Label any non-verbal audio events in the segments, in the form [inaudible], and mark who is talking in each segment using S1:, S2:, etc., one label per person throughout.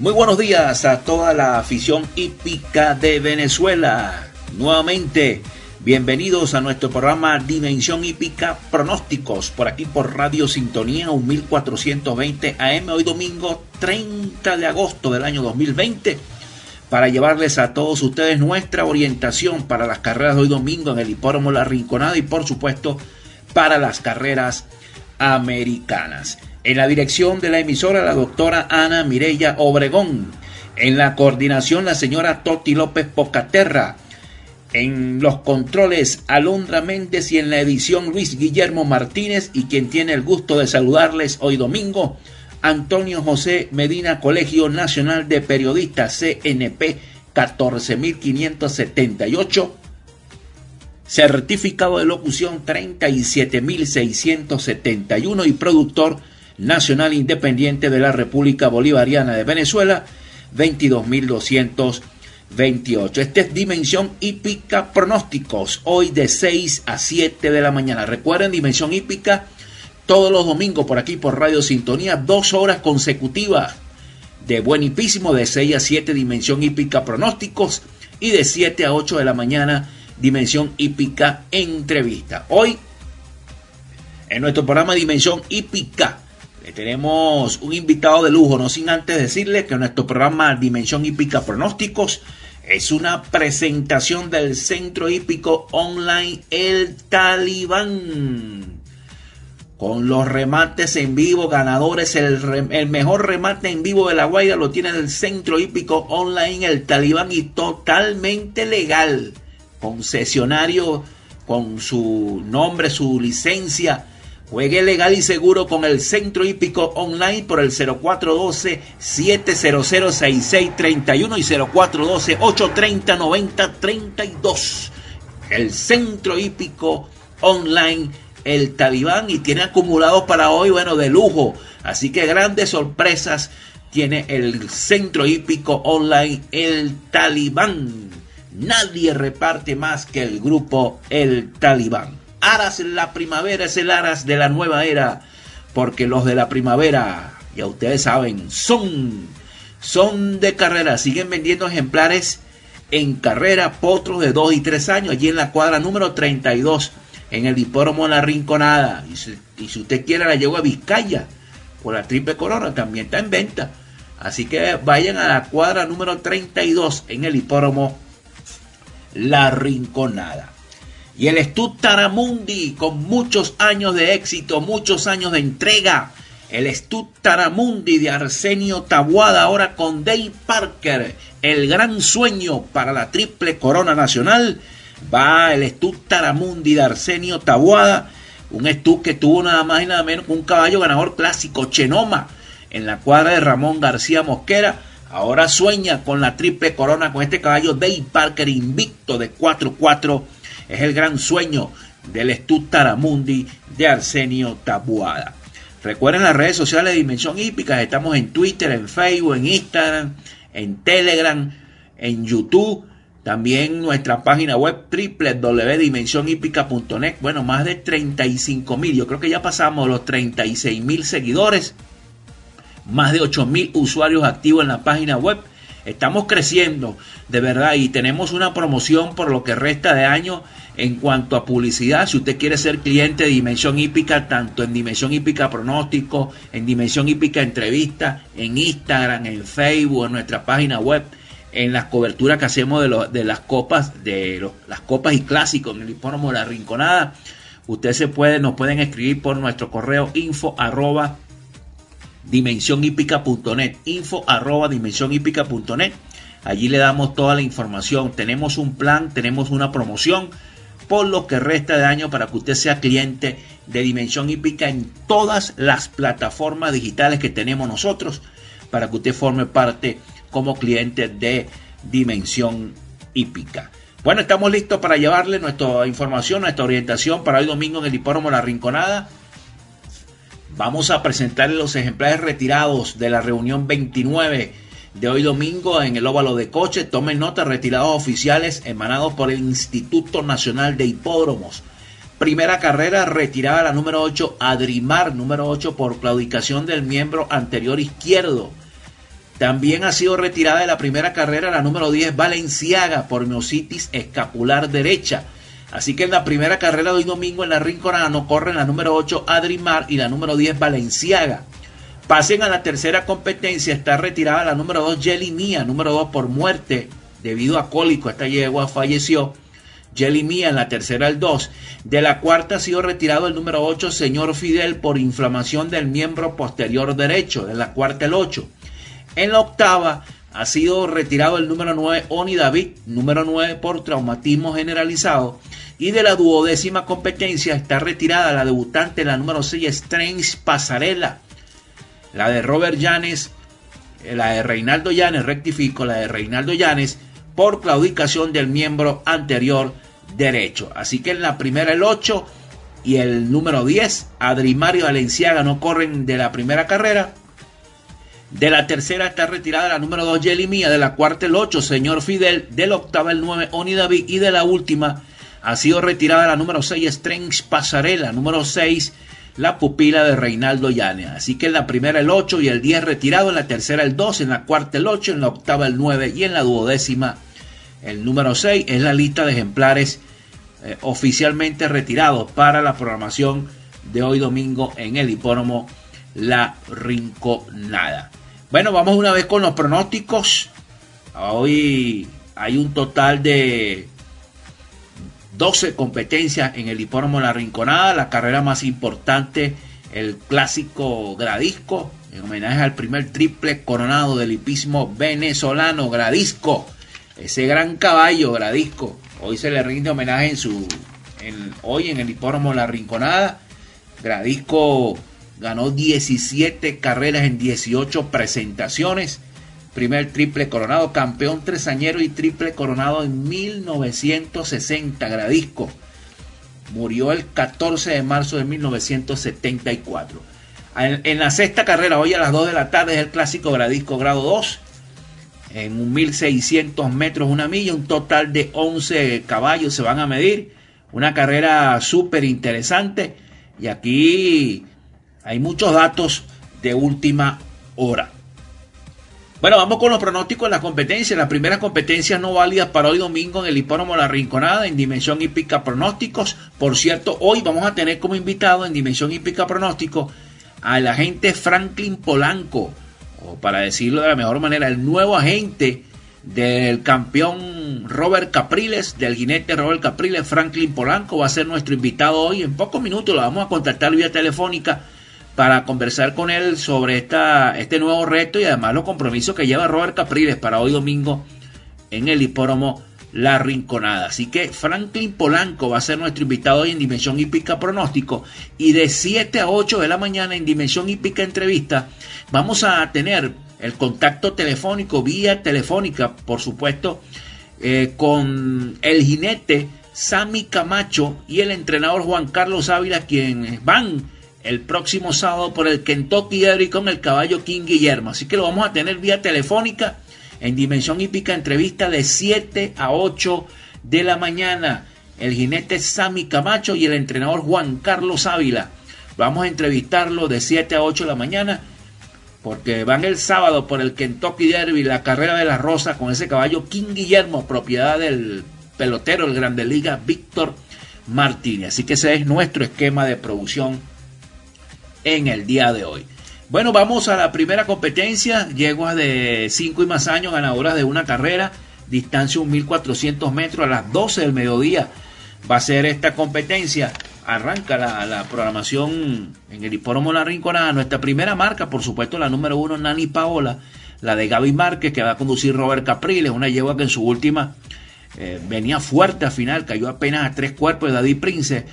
S1: Muy buenos días a toda la afición hípica de Venezuela. Nuevamente, bienvenidos a nuestro programa Dimensión Hípica Pronósticos, por aquí por Radio Sintonía 1420 AM, hoy domingo 30 de agosto del año 2020, para llevarles a todos ustedes nuestra orientación para las carreras de hoy domingo en el Hipódromo La Rinconada y por supuesto para las carreras americanas. En la dirección de la emisora, la doctora Ana Mireya Obregón. En la coordinación, la señora Toti López Pocaterra. En los controles, Alondra Méndez y en la edición, Luis Guillermo Martínez. Y quien tiene el gusto de saludarles hoy domingo, Antonio José Medina, Colegio Nacional de Periodistas, CNP 14578. Certificado de locución 37671 y productor Nacional Independiente de la República Bolivariana de Venezuela, 22.228. Esta es Dimensión Hípica Pronósticos, hoy de 6 a 7 de la mañana. Recuerden, Dimensión Hípica, todos los domingos por aquí por Radio Sintonía, dos horas consecutivas de buen hipísimo, de 6 a 7 Dimensión Hípica Pronósticos y de 7 a 8 de la mañana Dimensión Hípica Entrevista. Hoy, en nuestro programa Dimensión Hípica, tenemos un invitado de lujo, no sin antes decirle que nuestro programa Dimensión Hípica Pronósticos es una presentación del Centro Hípico Online El Talibán. Con los remates en vivo, ganadores, el, el mejor remate en vivo de la Guaira lo tiene el Centro Hípico Online El Talibán y totalmente legal. Concesionario con su nombre, su licencia Juegue legal y seguro con el Centro Hípico Online por el 0412-700-6631 y 0412-830-9032. El Centro Hípico Online, el Talibán, y tiene acumulado para hoy, bueno, de lujo. Así que grandes sorpresas tiene el Centro Hípico Online, el Talibán. Nadie reparte más que el grupo El Talibán. Aras la primavera es el aras de la nueva era, porque los de la primavera, ya ustedes saben, son, son de carrera, siguen vendiendo ejemplares en carrera, potros de 2 y 3 años, allí en la cuadra número 32, en el hipódromo La Rinconada. Y si, y si usted quiere la llevo a Vizcaya, por la triple corona, también está en venta. Así que vayan a la cuadra número 32 en el hipódromo La Rinconada. Y el Stud Taramundi, con muchos años de éxito, muchos años de entrega. El Stud Taramundi de Arsenio Tabuada, ahora con Dave Parker. El gran sueño para la triple corona nacional. Va el Stud Taramundi de Arsenio Tabuada. Un Stud que tuvo nada más y nada menos que un caballo ganador clásico, Chenoma, en la cuadra de Ramón García Mosquera. Ahora sueña con la triple corona con este caballo Dave Parker invicto de 4-4 es el gran sueño del Estud Taramundi de Arsenio Tabuada. Recuerden las redes sociales de Dimensión Hípica, estamos en Twitter, en Facebook, en Instagram, en Telegram, en YouTube, también nuestra página web www.dimensionhípica.net. Bueno, más de 35 mil, yo creo que ya pasamos los 36 mil seguidores, más de 8 mil usuarios activos en la página web. Estamos creciendo de verdad y tenemos una promoción por lo que resta de año en cuanto a publicidad, si usted quiere ser cliente de Dimensión Hípica, tanto en Dimensión Hípica Pronóstico, en Dimensión Hípica Entrevista, en Instagram, en Facebook, en nuestra página web, en las coberturas que hacemos de, las copas, de las copas y clásicos en el hipódromo La Rinconada, usted se puede, nos pueden escribir por nuestro correo info arroba dimensionhípica.net, info arroba. Allí le damos toda la información. Tenemos un plan, tenemos una promoción por lo que resta de año para que usted sea cliente de Dimensión Hípica en todas las plataformas digitales que tenemos nosotros para que usted forme parte como cliente de Dimensión Hípica. Bueno, estamos listos para llevarle nuestra información, nuestra orientación para hoy domingo en el hipódromo La Rinconada. Vamos a presentarle los ejemplares retirados de la reunión 29 de hoy domingo en el óvalo de coche. Tomen nota, retirados oficiales emanados por el Instituto Nacional de Hipódromos. Primera carrera retirada la número 8, Adrimar, número 8 por claudicación del miembro anterior izquierdo. También ha sido retirada de la primera carrera la número 10 Valenciaga por miositis escapular derecha. Así que en la primera carrera de hoy domingo en la Rinconada no corren la número 8 Adrimar y la número 10 Valenciaga. Pasen a la tercera competencia, está retirada la número 2 Jelly Mía, número 2 por muerte debido a cólico, esta yegua falleció. Jelly Mía en la tercera el 2. De la cuarta ha sido retirado el número 8 Señor Fidel por inflamación del miembro posterior derecho, de la cuarta el 8. En la octava ha sido retirado el número 9 Oni David, número 9 por traumatismo generalizado. Y de la duodécima competencia está retirada la debutante, la número 6 Strange Pasarela. La de Robert Llanes, eh, la de Reinaldo Llanes, rectifico, la de Reinaldo Llanes por claudicación del miembro anterior derecho. Así que en la primera el 8 y el número 10, Adrimario Valenciaga no corren de la primera carrera. De la tercera está retirada la número 2 Jelly Mía, de la cuarta el 8 Señor Fidel, de la octava el 9 Oni David y de la última ha sido retirada la número 6 Strange Pasarela, número 6 la pupila de Reinaldo Llanes. Así que en la primera el 8 y el 10 retirado, en la tercera el 2, en la cuarta el 8, en la octava el 9 y en la duodécima el número 6 es la lista de ejemplares eh, oficialmente retirados para la programación de hoy domingo en el hipódromo La Rinconada. Bueno, vamos una vez con los pronósticos. Hoy hay un total de 12 competencias en el hipódromo La Rinconada, la carrera más importante, el clásico Gradisco, en homenaje al primer triple coronado del hipismo venezolano, Gradisco, ese gran caballo Gradisco. Hoy se le rinde homenaje en su, hoy en el hipódromo La Rinconada. Gradisco ganó 17 carreras en 18 presentaciones. Primer triple coronado, campeón tresañero y triple coronado en 1960, Gradisco. Murió el 14 de marzo de 1974. En, la sexta carrera, hoy a las 2 de la tarde, es el clásico Gradisco grado 2. En 1600 metros, una milla, un total de 11 caballos se van a medir. Una carrera súper interesante. Y aquí hay muchos datos de última hora. Bueno, vamos con los pronósticos de las competencias. Las primeras competencias no válidas para hoy domingo en el hipódromo La Rinconada en Dimensión Hípica Pronósticos. Por cierto, hoy vamos a tener como invitado en Dimensión Hípica Pronóstico al agente Franklin Polanco, o para decirlo de la mejor manera, el nuevo agente del campeón Robert Capriles, del jinete Robert Capriles, Franklin Polanco, va a ser nuestro invitado hoy. En pocos minutos lo vamos a contactar vía telefónica para conversar con él sobre esta, este nuevo reto y además los compromisos que lleva Robert Capriles para hoy domingo en el hipódromo La Rinconada. Así que Franklin Polanco va a ser nuestro invitado hoy en Dimensión Hípica Pronóstico y de 7 a 8 de la mañana en Dimensión Hípica Entrevista vamos a tener el contacto telefónico, vía telefónica, por supuesto, eh, con el jinete Sammy Camacho y el entrenador Juan Carlos Ávila, quienes van el próximo sábado por el Kentucky Derby con el caballo King Guillermo. Así que lo vamos a tener vía telefónica en Dimensión Hípica, entrevista de 7 a 8 de la mañana. El jinete Sammy Camacho y el entrenador Juan Carlos Ávila. Vamos a entrevistarlo de 7 a 8 de la mañana porque van el sábado por el Kentucky Derby, la carrera de la Rosa con ese caballo King Guillermo, propiedad del pelotero, el Grande Liga Víctor Martínez. Así que ese es nuestro esquema de producción en el día de hoy. Bueno, vamos a la primera competencia. Yeguas de 5 y más años, ganadoras de una carrera, distancia 1400 metros a las 12 del mediodía. Va a ser esta competencia. Arranca la, programación en el hipódromo La Rinconada. Nuestra primera marca, por supuesto, la número uno, Nani Paola. La de Gaby Márquez, que va a conducir Robert Capriles. Una yegua que en su última eh, venía fuerte al final, cayó apenas a tres cuerpos de David Prince.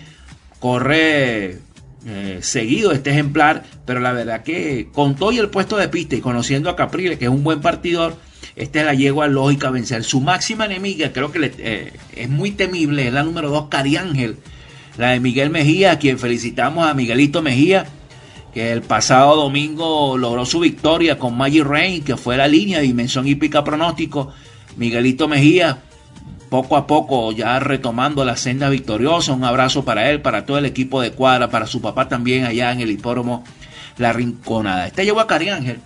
S1: Corre eh, seguido este ejemplar, pero la verdad que con todo y el puesto de pista y conociendo a Capriles, que es un buen partidor, esta es la yegua lógica a vencer. Su máxima enemiga, creo que eh, es muy temible, es la número 2, Cari Ángel, la de Miguel Mejía, a quien felicitamos a Miguelito Mejía, que el pasado domingo logró su victoria con Maggie Rain, que fue la línea de dimensión hípica pronóstico. Miguelito Mejía poco a poco ya retomando la senda victoriosa. Un abrazo para él, para todo el equipo de cuadra, para su papá también allá en el hipódromo La Rinconada. Este llegó a Cari Ángel.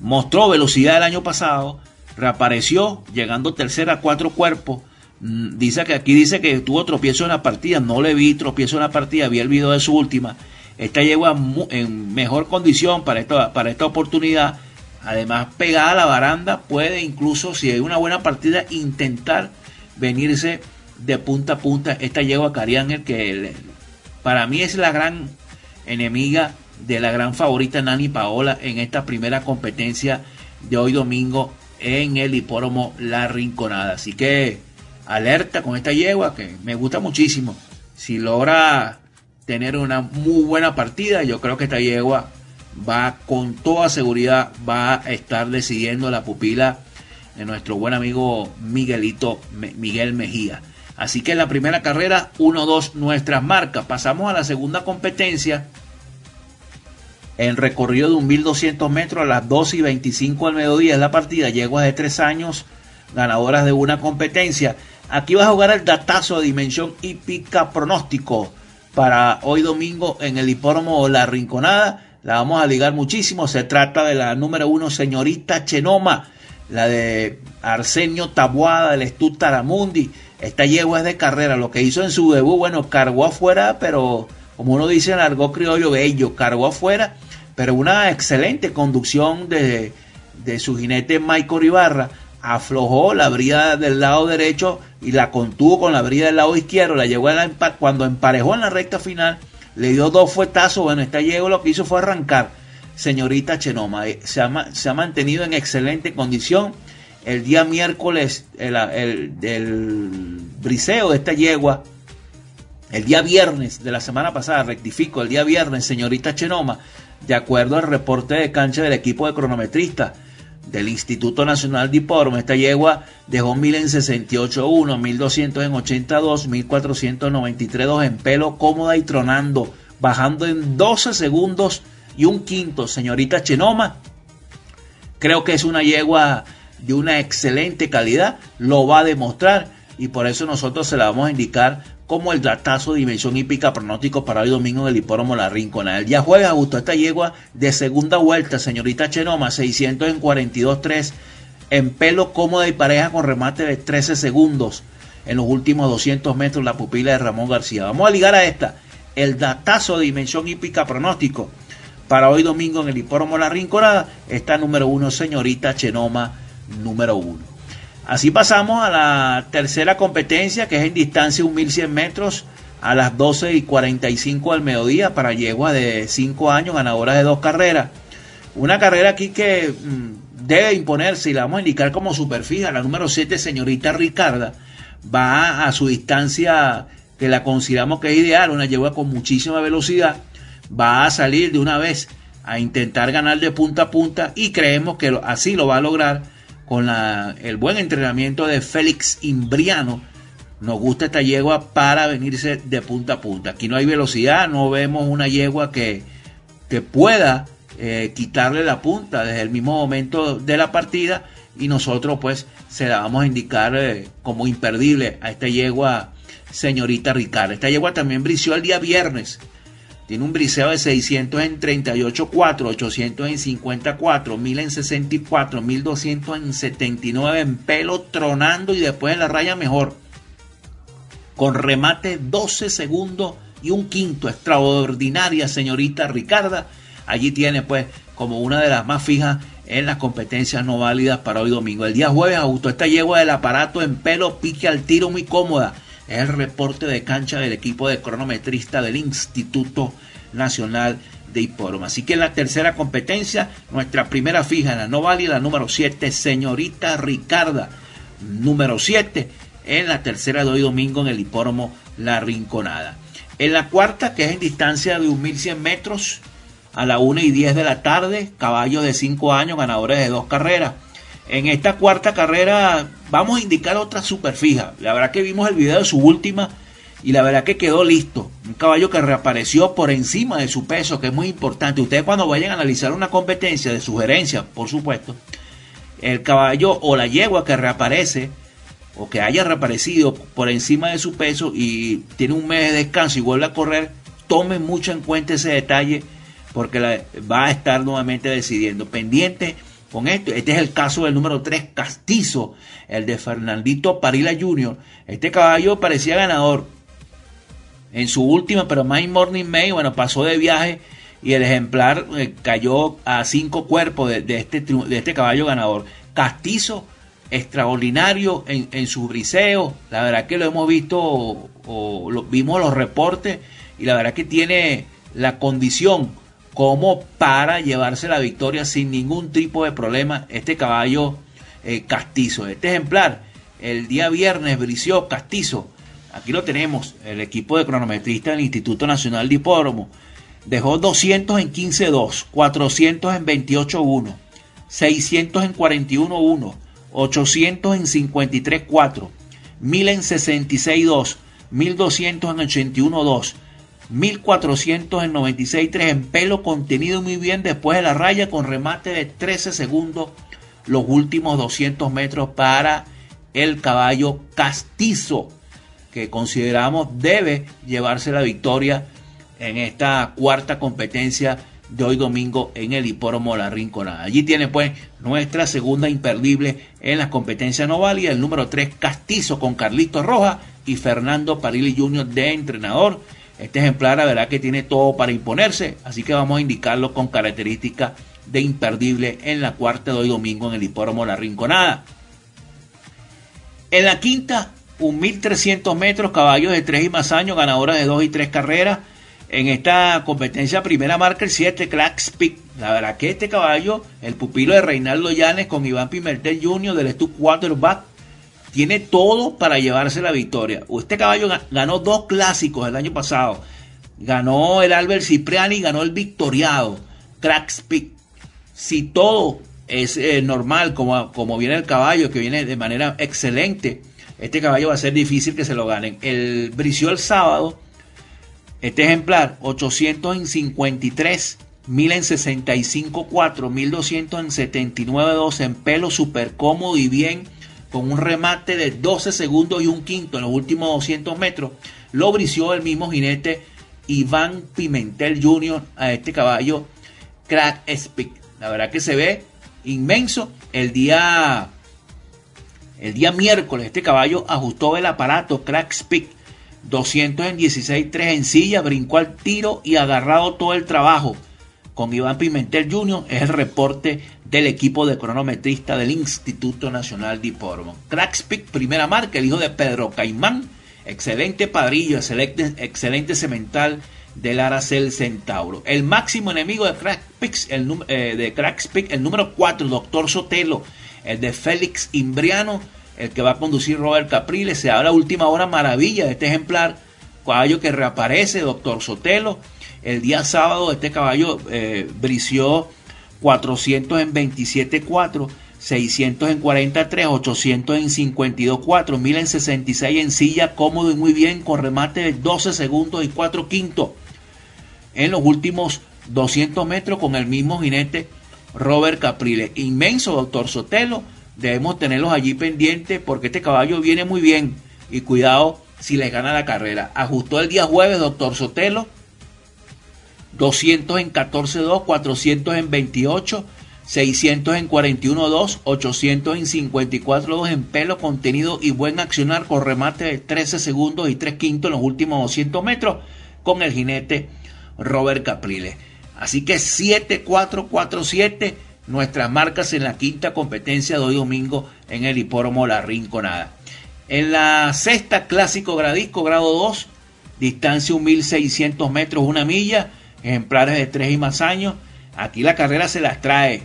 S1: mostró velocidad el año pasado, reapareció llegando tercera a cuatro cuerpos. Mm, dice que aquí dice que tuvo tropiezo en la partida, no le vi tropiezo en la partida, vi el video de su última. Esta yegua en mejor condición para esta, para esta oportunidad. Además, pegada a la baranda, puede incluso, si hay una buena partida, intentar venirse de punta a punta. Esta yegua Cariángel, que para mí es la gran enemiga de la gran favorita Nani Paola en esta primera competencia de hoy domingo en el hipódromo La Rinconada. Así que alerta con esta yegua que me gusta muchísimo. Si logra tener una muy buena partida, yo creo que esta yegua va con toda seguridad va a estar decidiendo la pupila de nuestro buen amigo Miguelito Miguel Mejía. Así que en la primera carrera 1-2 nuestras marcas. Pasamos a la segunda competencia en recorrido de 1.200 metros a las 2 y 25 al mediodía es la partida. Yeguas de 3 años, ganadoras de una competencia. Aquí va a jugar el datazo de dimensión hípica pronóstico para hoy domingo en el hipódromo La Rinconada. La vamos a ligar muchísimo. Se trata de la número uno, señorita Chenoma, la de Arsenio Tabuada, del Estud Taramundi. Esta yegua es de carrera. Lo que hizo en su debut, bueno, cargó afuera, pero como uno dice argot criollo bello, cargó afuera, pero una excelente conducción de, de su jinete Michael Ibarra. Aflojó la brida del lado derecho y la contuvo con la brida del lado izquierdo. La llevó cuando emparejó en la recta final, le dio dos fuetazos. Bueno, esta llegó lo que hizo fue arrancar. Señorita Chenoma, eh, se ha, mantenido en excelente condición. El día miércoles, el briseo de esta yegua el día viernes de la semana pasada, rectifico, el día viernes, señorita Chenoma, de acuerdo al reporte de cancha del equipo de cronometristas del Instituto Nacional de Hipódromo, esta yegua dejó 1000 en 68.1, 1200 en 82, 1493 en pelo cómoda y tronando, bajando en 12 segundos y un quinto, señorita Chenoma. Creo que es una yegua de una excelente calidad, lo va a demostrar y por eso nosotros se la vamos a indicar como el datazo de dimensión hípica pronóstico para hoy domingo en el hipódromo La Rinconada. El día jueves justo esta yegua de segunda vuelta, señorita Chenoma, 600 en 42.3, en pelo cómoda y pareja con remate de 13 segundos en los últimos 200 metros la pupila de Ramón García. Vamos a ligar a esta, el datazo de dimensión hípica pronóstico para hoy domingo en el hipódromo La Rinconada, está número uno, señorita Chenoma, número uno. Así pasamos a la tercera competencia, que es en distancia 1100 metros a las 12 y 45 del mediodía para yegua de 5 años, ganadora de dos carreras. Una carrera aquí que mm, debe imponerse y la vamos a indicar como superfija. La número 7, señorita Ricarda, va a su distancia que la consideramos que es ideal, una yegua con muchísima velocidad. Va a salir de una vez a intentar ganar de punta a punta y creemos que así lo va a lograr con el buen entrenamiento de Félix Imbriano. Nos gusta esta yegua para venirse de punta a punta. Aquí no hay velocidad, no vemos una yegua que, que pueda eh, quitarle la punta desde el mismo momento de la partida y nosotros pues se la vamos a indicar eh, como imperdible a esta yegua señorita Ricardo. Esta yegua también brició el día viernes tiene un briseo de 600 en 38.4, 800 en 54, 1000 en 64, 1200 en 79 en pelo tronando y después en la raya mejor. Con remate 12 segundos y un quinto. Extraordinaria señorita Ricarda. Allí tiene pues como una de las más fijas en las competencias no válidas para hoy domingo. El día jueves ajustó esta yegua del aparato en pelo, pique al tiro muy cómoda es el reporte de cancha del equipo de cronometrista del Instituto Nacional de Hipódromo. Así que en la tercera competencia, nuestra primera fija la no válida, número 7, señorita Ricarda. Número 7, en la tercera de hoy domingo en el hipódromo La Rinconada. En la cuarta, que es en distancia de 1100 metros, a la 1 y 10 de la tarde, caballo de 5 años, ganadores de dos carreras. En esta cuarta carrera vamos a indicar otra super fija. La verdad que vimos el video de su última y la verdad que quedó listo. Un caballo que reapareció por encima de su peso, que es muy importante. Ustedes cuando vayan a analizar una competencia de sugerencia, por supuesto, el caballo o la yegua que reaparece o que haya reaparecido por encima de su peso y tiene un mes de descanso y vuelve a correr, tomen mucho en cuenta ese detalle porque va a estar nuevamente decidiendo. Pendiente con esto. Este es el caso del número 3, Castizo, el de Fernandito Parila Jr. Este caballo parecía ganador en su última, pero My Morning May, bueno, pasó de viaje y el ejemplar eh, cayó a cinco cuerpos de, este, de este caballo ganador. Castizo, extraordinario en, en su briseo, la verdad que lo hemos visto, o, lo, vimos los reportes y la verdad que tiene la condición como para llevarse la victoria sin ningún tipo de problema este caballo eh, castizo. Este ejemplar, el día viernes brició castizo. Aquí lo tenemos, el equipo de cronometristas del Instituto Nacional de Hipódromo. Dejó 200 en 15-2, 400 en 28-1, 600 en 41-1, 800 en 53-4, 1000 en 66-2, 1200 en 81-2, 1400 en 96-3 en pelo contenido muy bien después de la raya con remate de 13 segundos los últimos 200 metros para el caballo castizo que consideramos debe llevarse la victoria en esta cuarta competencia de hoy domingo en el hipódromo La Rinconada. Allí tiene pues nuestra segunda imperdible en las competencias no el número 3 Castizo con Carlito Roja y Fernando Parili Jr. de entrenador. Este ejemplar la verdad que tiene todo para imponerse, así que vamos a indicarlo con características de imperdible en la cuarta de hoy domingo en el hipódromo La Rinconada. En la quinta, un 1300 metros, caballos de 3 y más años, ganadora de 2 y 3 carreras en esta competencia primera marca el 7 Crack Speak. La verdad que este caballo, el pupilo de Reinaldo Llanes con Iván Pimentel Jr. del Stu Quarterback, tiene todo para llevarse la victoria. Este caballo ganó dos clásicos el año pasado. Ganó el Albert Cipriani ganó el Victoriado. Crack Speak. Si todo es eh, normal, como, como viene el caballo, que viene de manera excelente, este caballo va a ser difícil que se lo ganen. El brició el sábado este ejemplar, 800 en 53, 1000 en 65, 4, 1200 en 79, 2 en pelo súper cómodo y bien, con un remate de 12 segundos y un quinto en los últimos 200 metros. Lo brició el mismo jinete Iván Pimentel Jr. a este caballo Crack Speak. La verdad que se ve inmenso. El día, el día miércoles este caballo ajustó el aparato Crack Speak 200 en 16, 3 en silla, brincó al tiro y agarrado todo el trabajo. Con Iván Pimentel Jr. es el reporte del equipo de cronometrista del Instituto Nacional de Hipódromo. Crackspick, primera marca, el hijo de Pedro Caimán, excelente padrillo, excelente, excelente cemental del Aracel Centauro. El máximo enemigo de Crackspick, el, eh, de el número 4, Doctor Sotelo, el de Félix Imbriano, el que va a conducir Robert Capriles. Se habla última hora maravilla de este ejemplar, caballo que reaparece, doctor Sotelo. El día sábado este caballo eh, brició 400 en 27.4, 600 en 43, 800 en 52.4, 1000 en 66 en silla, cómodo y muy bien, con remate de 12 segundos y 4 quintos. En los últimos 200 metros con el mismo jinete Robert Capriles. Inmenso, doctor Sotelo debemos tenerlos allí pendientes porque este caballo viene muy bien y cuidado si les gana la carrera. Ajustó el día jueves, doctor Sotelo, 200 en 14.2, 400 en 28, 600 en 41.2, 800 en 54.2 en pelo, contenido y buen accionar con remate de 13 segundos y 3 quintos en los últimos 200 metros con el jinete Robert Capriles. Así que 7-4-4-7 nuestras marcas en la quinta competencia de hoy domingo en el hipódromo La Rinconada. En la sexta, clásico gradisco, grado 2, distancia 1600 metros, una milla, ejemplares de 3 y más años. Aquí la carrera se las trae.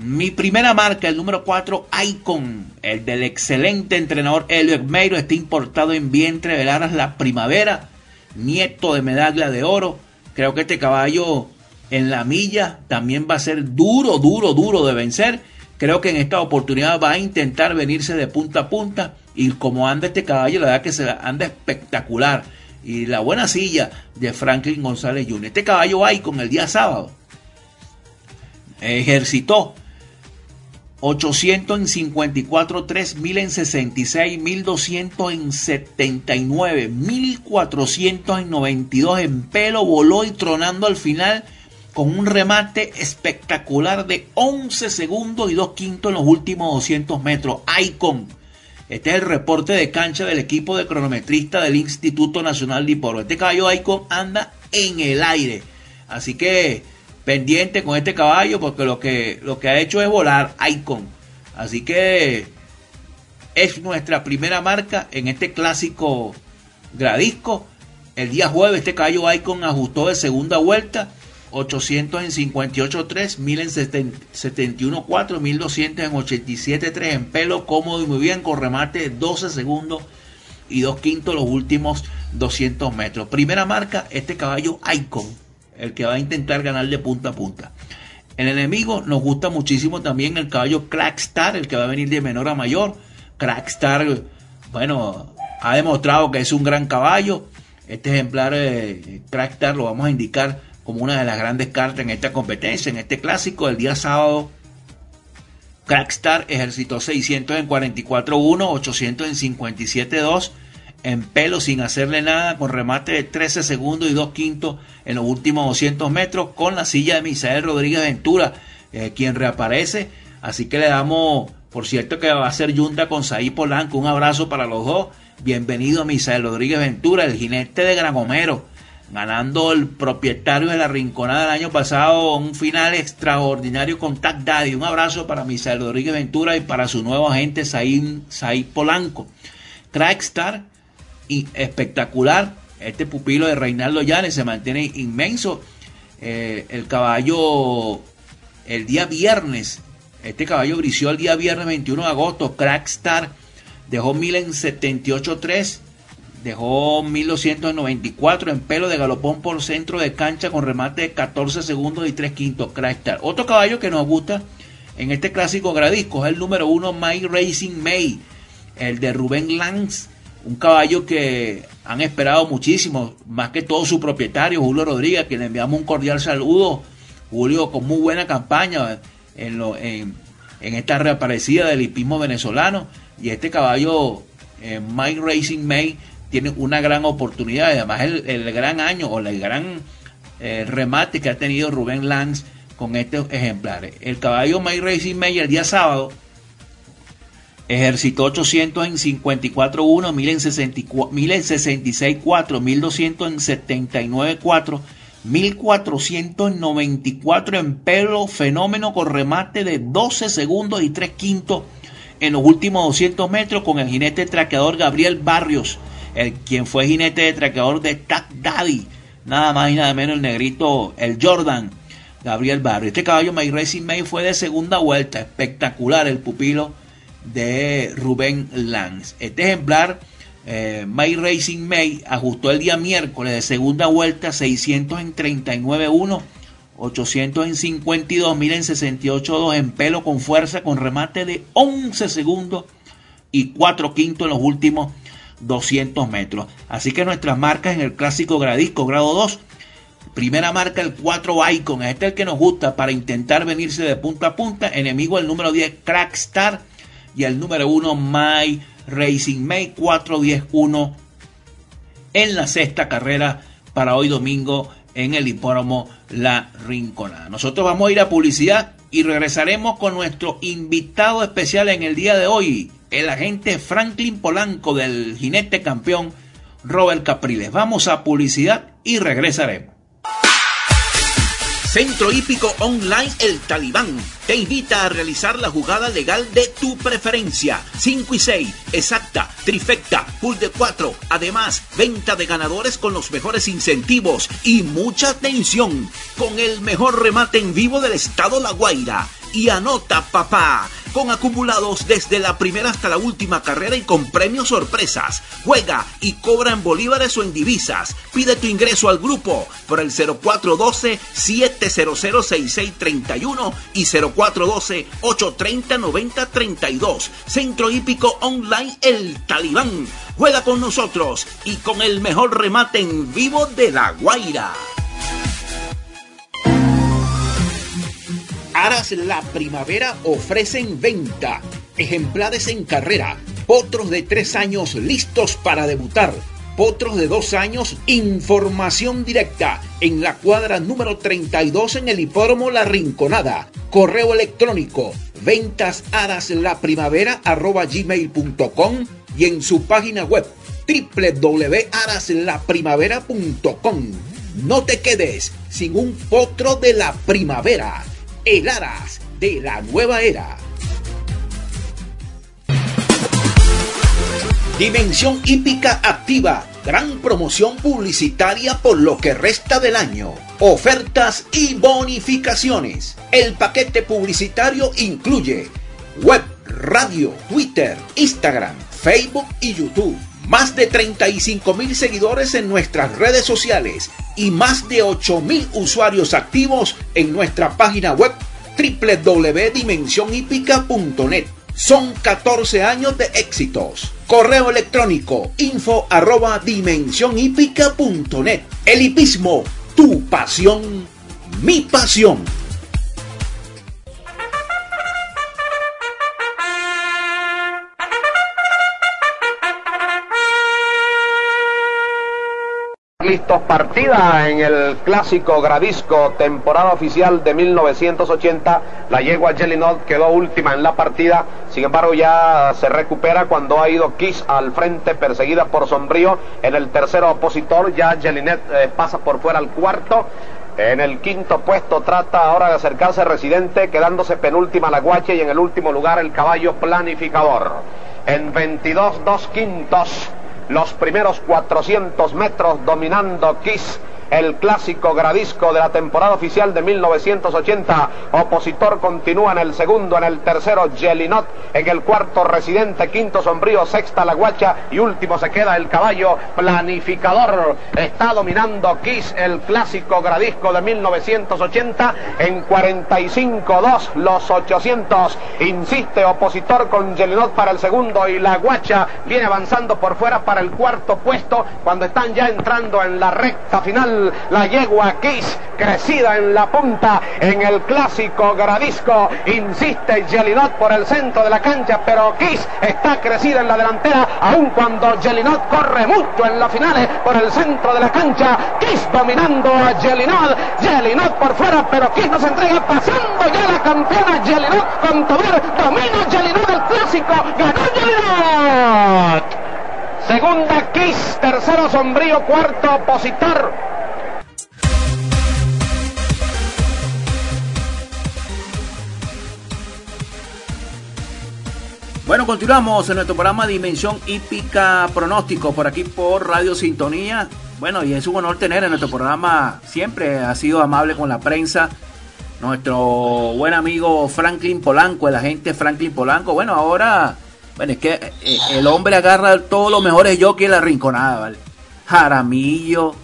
S1: Mi primera marca, el número 4, Icon, el del excelente entrenador Elio Meiro, está importado en vientre de Laras la primavera, nieto de medalla de oro. Creo que este caballo en la milla también va a ser duro, duro, duro de vencer. Creo que en esta oportunidad va a intentar venirse de punta a punta. Y como anda este caballo, la verdad que se anda espectacular. Y la buena silla de Franklin González Jr. Este caballo va ahí con el día sábado. Ejercitó 800 en 54, 3000 en 66, 1200 en 79, 1400 en 92 en pelo, voló y tronando al final con un remate espectacular de 11 segundos y 2 quintos en los últimos 200 metros. Icon. Este es el reporte de cancha del equipo de cronometrista del Instituto Nacional de Hiporo. Este caballo Icon anda en el aire. Así que pendiente con este caballo porque lo que, lo que ha hecho es volar Icon. Así que es nuestra primera marca en este clásico gradisco. El día jueves este caballo Icon ajustó de segunda vuelta 800 en 58.3, 1000 en 71.4, 1200 en 87.3 en pelo cómodo y muy bien con remate 12 segundos y 2 quintos los últimos 200 metros. Primera marca, este caballo Icon, el que va a intentar ganar de punta a punta. El enemigo nos gusta muchísimo también el caballo Crackstar, el que va a venir de menor a mayor. Crackstar, bueno, ha demostrado que es un gran caballo. Este ejemplar eh, Crackstar lo vamos a indicar como una de las grandes cartas en esta competencia, en este clásico. El día sábado, Crackstar ejercitó 600 en 44-1, 800 en 57-2, en pelo sin hacerle nada, con remate de 13 segundos y 2 quintos en los últimos 200 metros, con la silla de Misael Rodríguez Ventura, eh, quien reaparece. Así que le damos, por cierto, que va a ser Yunda con Saí Polanco. Un abrazo para los dos. Bienvenido a Misael Rodríguez Ventura, el jinete de Granomero ganando el propietario de la Rinconada del año pasado un final extraordinario con Tac Daddy. Un abrazo para Misael Rodríguez Ventura y para su nuevo agente Said, Polanco. Crackstar, y espectacular. Este pupilo de Reinaldo Llanes se mantiene inmenso. Eh, el caballo, el día viernes, este caballo brició el día viernes 21 de agosto. Crackstar dejó 1000 en 78.3 Dejó 1294 en pelo de galopón por centro de cancha con remate de 14 segundos y 3 quintos. Crackstar. Otro caballo que nos gusta en este clásico gradisco es el número 1 My Racing May, el de Rubén Lanz. Un caballo que han esperado muchísimo, más que todo su propietario, Julio Rodríguez, que le enviamos un cordial saludo. Julio con muy buena campaña en, lo, en, esta reaparecida del hipismo venezolano. Y este caballo, eh, My Racing May, tiene una gran oportunidad. Además, el, gran año o el gran eh, remate que ha tenido Rubén Lanz con estos ejemplares. El caballo My Racing May el día sábado ejercitó 800 en 54.1, 1000 en, 66.4, 1200 en 79.4, 1494 en pelo, fenómeno con remate de 12 segundos y 3 quintos en los últimos 200 metros con el jinete traqueador Gabriel Barrios el quien fue jinete de traqueador de Tac Daddy, nada más y nada menos el negrito, el Jordan, Gabriel Barrio. Este caballo My Racing May fue de segunda vuelta, espectacular el pupilo de Rubén Lanz. Este ejemplar, eh, My Racing May, ajustó el día miércoles de segunda vuelta 600 en 39.1. 800 en 52, miren 68.2 en pelo con fuerza, con remate de 11 segundos y 4 quintos en los últimos 200 metros. Así que nuestras marcas en el clásico gradisco grado 2. Primera marca el 4 Icon, este es el que nos gusta para intentar venirse de punta a punta. Enemigo el número 10 Crackstar y el número 1 My Racing May 4-10-1 en la sexta carrera para hoy domingo en el hipódromo La Rinconada. Nosotros vamos a ir a publicidad y regresaremos con nuestro invitado especial en el día de hoy, el agente Franklin Polanco del jinete campeón Robert Capriles. Vamos a publicidad y regresaremos.
S2: Centro Hípico Online El Talibán te invita a realizar la jugada legal de tu preferencia. 5 y 6, exacta, trifecta, pool de 4. Además, venta de ganadores con los mejores incentivos y mucha atención con el mejor remate en vivo del estado La Guaira y anota papá, con acumulados desde la primera hasta la última carrera y con premios sorpresas. Juega y cobra en bolívares o en divisas. Pide tu ingreso al grupo por el 0412-700-6631 y 0412-830-9032. Centro Hípico Online El Talibán. Juega con nosotros y con el mejor remate en vivo de La Guaira. Aras La Primavera ofrecen venta. Ejemplares en carrera, otros de tres años listos para debutar. potros de dos años, información directa en la cuadra número 32 en el hipódromo La Rinconada. Correo electrónico ventas la primavera y en su página web www.araslaprimavera.com. No te quedes sin un potro de la primavera, el Aras de la nueva era. Dimensión hípica activa, gran promoción publicitaria por lo que resta del año. Ofertas y bonificaciones. El paquete publicitario incluye web, radio, Twitter, Instagram, Facebook y YouTube. Más de 35 mil seguidores en nuestras redes sociales y más de 8 mil usuarios activos en nuestra página web www.dimensionhipica.net. Son 14 años de éxitos. Correo electrónico info arroba. El hipismo, tu pasión, mi pasión.
S3: Listos partida en el clásico Gradisco, temporada oficial de 1980. La yegua Jelinot quedó última en la partida, sin embargo ya se recupera cuando ha ido Kiss al frente, perseguida por Sombrío. En el tercero opositor ya Jelinet eh, pasa por fuera al cuarto. En el quinto puesto trata ahora de acercarse Residente, quedándose penúltima la Guache y en el último lugar el caballo planificador. En 22 dos quintos los primeros 400 metros dominando Kiss el clásico gradisco de la temporada oficial de 1980. Opositor continúa en el segundo, en el tercero Gelinot, en el cuarto Residente, quinto Sombrío, sexta La Guacha. Y último se queda el caballo. Planificador. Está dominando Kiss el clásico gradisco de 1980 en 45-2 los 800. Insiste opositor con Gelinot para el segundo y La Guacha viene avanzando por fuera para el cuarto puesto cuando están ya entrando en la recta final la yegua Kiss, crecida en la punta en el clásico Gradisco. Insiste Jelinot por el centro de la cancha, pero Kiss está crecida en la delantera, aun cuando Jelinot corre mucho en las finales por el centro de la cancha. Kiss dominando a Jelinot, Jelinot por fuera, pero Kiss no se entrega, pasando ya la campeona Jelinot con Tobar, domina Jelinot el clásico, ganó Jelinot. Segunda Kiss, tercero Sombrío, cuarto opositor.
S1: Bueno, continuamos en nuestro programa Dimensión Hípica Pronóstico por aquí por Radio Sintonía. Bueno, y es un honor tener en nuestro programa, siempre ha sido amable con la prensa, nuestro buen amigo Franklin Polanco, el agente Franklin Polanco. Bueno, ahora, bueno, es que eh, el hombre agarra todos los mejores jockeys en la rinconada, ¿vale? Jaramillo,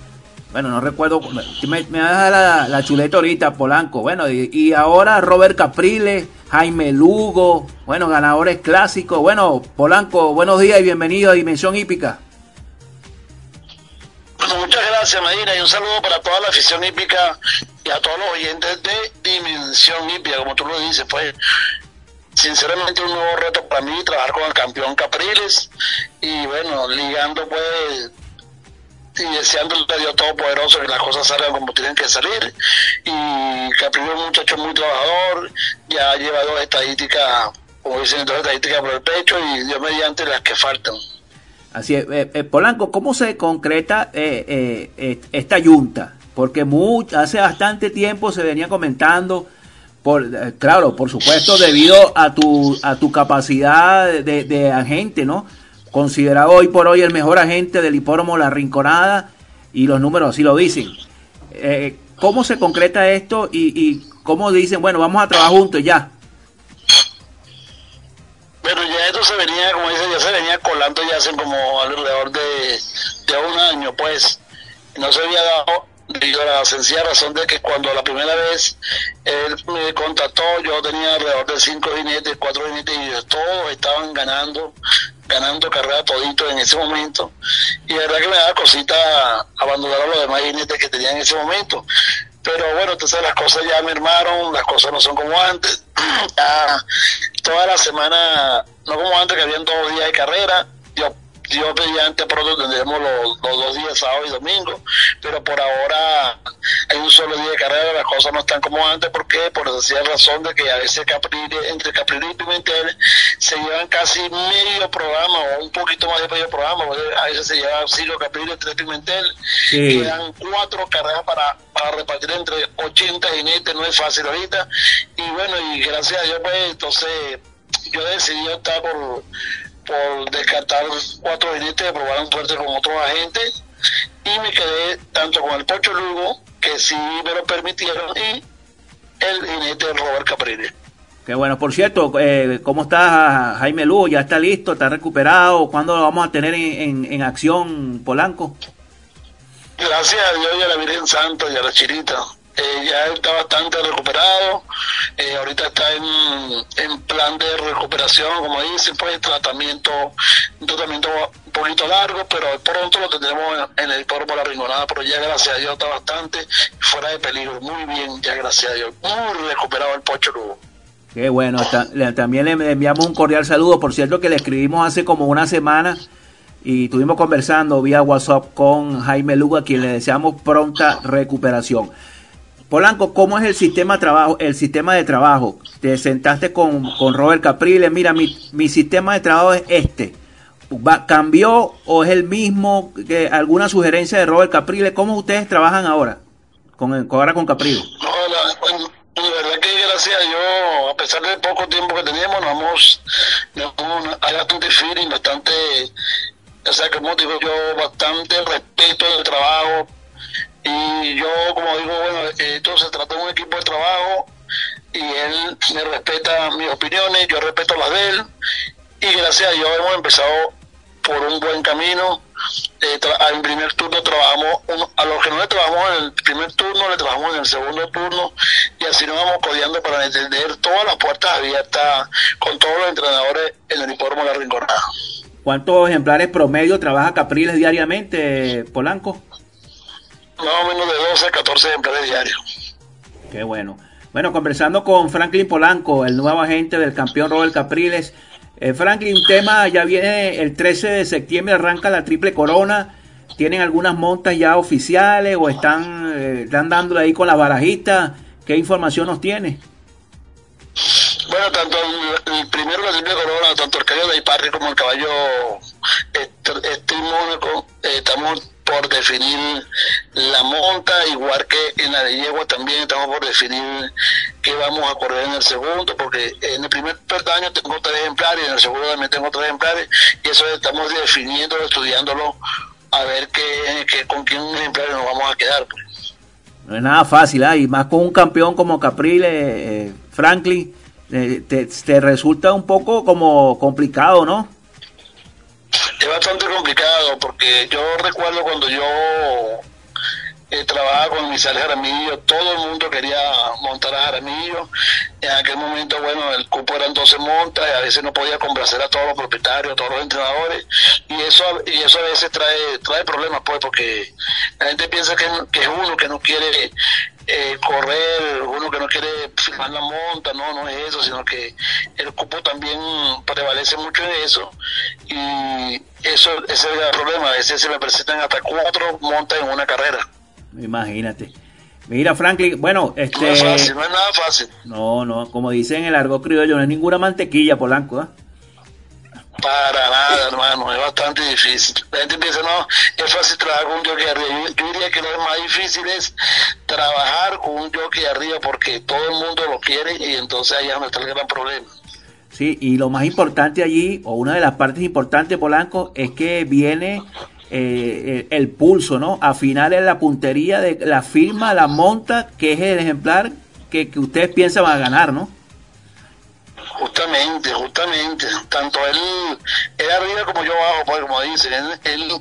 S1: bueno, no recuerdo, me, me da la, la, chuleta ahorita, Polanco. Bueno, y, y ahora Robert Capriles Jaime Lugo, bueno, ganadores clásicos. Bueno, Polanco, buenos días y bienvenido a Dimensión Hípica.
S4: Bueno, muchas gracias, Medina, y un saludo para toda la afición hípica y a todos los oyentes de Dimensión Hípica, como tú lo dices, pues sinceramente un nuevo reto para mí trabajar con el campeón Capriles y bueno, ligando pues y deseándole a Dios Todopoderoso que las cosas salgan como tienen que salir. Y Capriles es un muchacho muy trabajador, ya ha llevado estadísticas, como dicen, dos estadísticas por el pecho y Dios mediante las que faltan.
S1: Así es, eh, eh, Polanco, ¿cómo se concreta eh, eh esta yunta? Porque hace bastante tiempo se venía comentando, por, claro, por supuesto, debido a tu, a tu capacidad de agente, ¿no? Considerado hoy por hoy el mejor agente del hipódromo La Rinconada, y los números así lo dicen. Eh, ¿Cómo se concreta esto y, y, cómo dicen, bueno, vamos a trabajar juntos ya?
S4: Bueno, ya esto se venía, como dice, ya se venía colando ya hace como alrededor de, de un año, pues. No se había dado debido la sencilla razón de que cuando la primera vez él me contactó, yo tenía alrededor de cinco jinetes, cuatro jinetes y todos estaban ganando ganando carrera todito en ese momento. Y la verdad que me da cosita abandonar a los demás jinetes que tenía en ese momento. Pero bueno, entonces las cosas ya me armaron, las cosas no son como antes. [clears throat] toda la semana, no como antes que habían dos días de carrera, Dios mediante pronto tendremos los, dos días, sábado y domingo, pero por ahora hay un solo día de carrera, las cosas no están como antes, ¿por qué? Por decir razón de que a veces Caprile, entre Caprile y Pimentel se llevan casi medio programa o un poquito más de medio programa, a veces se lleva cinco Caprile, tres Pimentel, y quedan cuatro carreras para, para repartir entre 80 jinetes, no es fácil ahorita, y bueno, y gracias a Dios pues entonces yo decidí estar por por descartar cuatro jinetes, probar un fuerte con otros agentes y me quedé tanto con el Pocho Lugo, que sí me lo permitieron, y el jinete Robert Capriles.
S1: Qué bueno, por cierto, eh, ¿cómo está Jaime Lugo? ¿Ya está listo? ¿Está recuperado? ¿Cuándo lo vamos a tener en, en acción Polanco?
S4: Gracias a Dios y a la Virgen Santa y a la Chirita. Eh, ya está bastante recuperado, eh, ahorita está en, plan de recuperación, como dicen, pues tratamiento, un tratamiento un poquito largo, pero pronto lo tendremos en, el cuerpo la rinconada, pero ya gracias a Dios está bastante fuera de peligro, muy bien, ya gracias a Dios, muy recuperado el Pocho Lugo.
S1: Qué bueno, también le enviamos un cordial saludo, por cierto que le escribimos hace como una semana y estuvimos conversando vía WhatsApp con Jaime Lugo, a quien le deseamos pronta recuperación. Polanco, ¿cómo es el sistema de trabajo? El sistema de trabajo. Te sentaste con, Robert Capriles, mira, mi, mi sistema de trabajo es este. Va, ¿Cambió o es el mismo? que ¿Alguna sugerencia de Robert Capriles? ¿Cómo ustedes trabajan ahora? Con, ahora con Capriles.
S4: No, la, verdad que gracias a Dios, a pesar del poco tiempo que teníamos, nos vamos, hay bastante feeling, bastante, o sea, como digo yo, bastante respeto del trabajo, y yo, como digo, bueno, esto se trata de un equipo de trabajo y él me respeta mis opiniones, yo respeto las de él y gracias a Dios hemos empezado por un buen camino. Eh, primer turno trabajamos, a los que no le trabajamos en el primer turno, le trabajamos en el segundo turno y así nos vamos codiando para entender todas las puertas abiertas con todos los entrenadores en el hipódromo La Rinconada.
S1: ¿Cuántos ejemplares promedio trabaja Capriles diariamente, Polanco?
S4: Más o menos de 12 a 14 ejemplares diarios.
S1: Qué bueno. Bueno, conversando con Franklin Polanco, el nuevo agente del campeón Robert Capriles. Eh, Franklin, tema ya viene el 13 de septiembre, arranca la triple corona. ¿Tienen algunas montas ya oficiales o están, eh, están dándole ahí con las barajitas? ¿Qué información nos tiene?
S4: Bueno, tanto el, primero la triple corona, tanto el caballo de Iparri como el caballo este, Mónaco, eh, estamos por definir la monta, igual que en la de yegua también estamos por definir qué vamos a correr en el segundo, porque en el primer perdaño tengo tres ejemplares, en el segundo también tengo tres ejemplares, y eso estamos definiendo, estudiándolo, a ver qué, con quién ejemplar nos vamos a quedar. Pues.
S1: No es nada fácil, ¿ah? y más con un campeón como Caprile, eh, Franklin, eh, te, te resulta un poco como complicado, ¿no?
S4: Es bastante complicado porque yo recuerdo cuando yo eh, trabajaba con Misael Jaramillo, todo el mundo quería montar a Jaramillo. En aquel momento, bueno, el cupo eran 12 montas y a veces no podía complacer a todos los propietarios, a todos los entrenadores. Y eso y eso a veces trae trae problemas, pues, porque la gente piensa que, es uno que no quiere eh, correr, uno que no quiere firmar la monta, no, no es eso, sino que el cupo también prevalece mucho en eso y eso ese es el problema, a veces se me presentan hasta cuatro montas en una carrera.
S1: Imagínate. Mira, Franklin, bueno, este... No
S4: es fácil, no es nada fácil.
S1: No, no, como dicen en el argot criollo, no es ninguna mantequilla, Polanco, ¿eh?
S4: Para nada, hermano, es bastante difícil. La gente piensa, no, es fácil trabajar con un jockey arriba. Yo, diría que lo más difícil es trabajar con un jockey arriba porque todo el mundo lo quiere y entonces ahí es donde está el gran problema.
S1: Sí, y lo más importante allí, o una de las partes importantes, Polanco, es que viene eh, el, pulso, ¿no? Afinar en la puntería de la firma, la monta, que es el ejemplar que, que ustedes piensan va a ganar, ¿no?
S4: Justamente, justamente. Tanto él, él arriba como yo abajo, pues como dicen, él,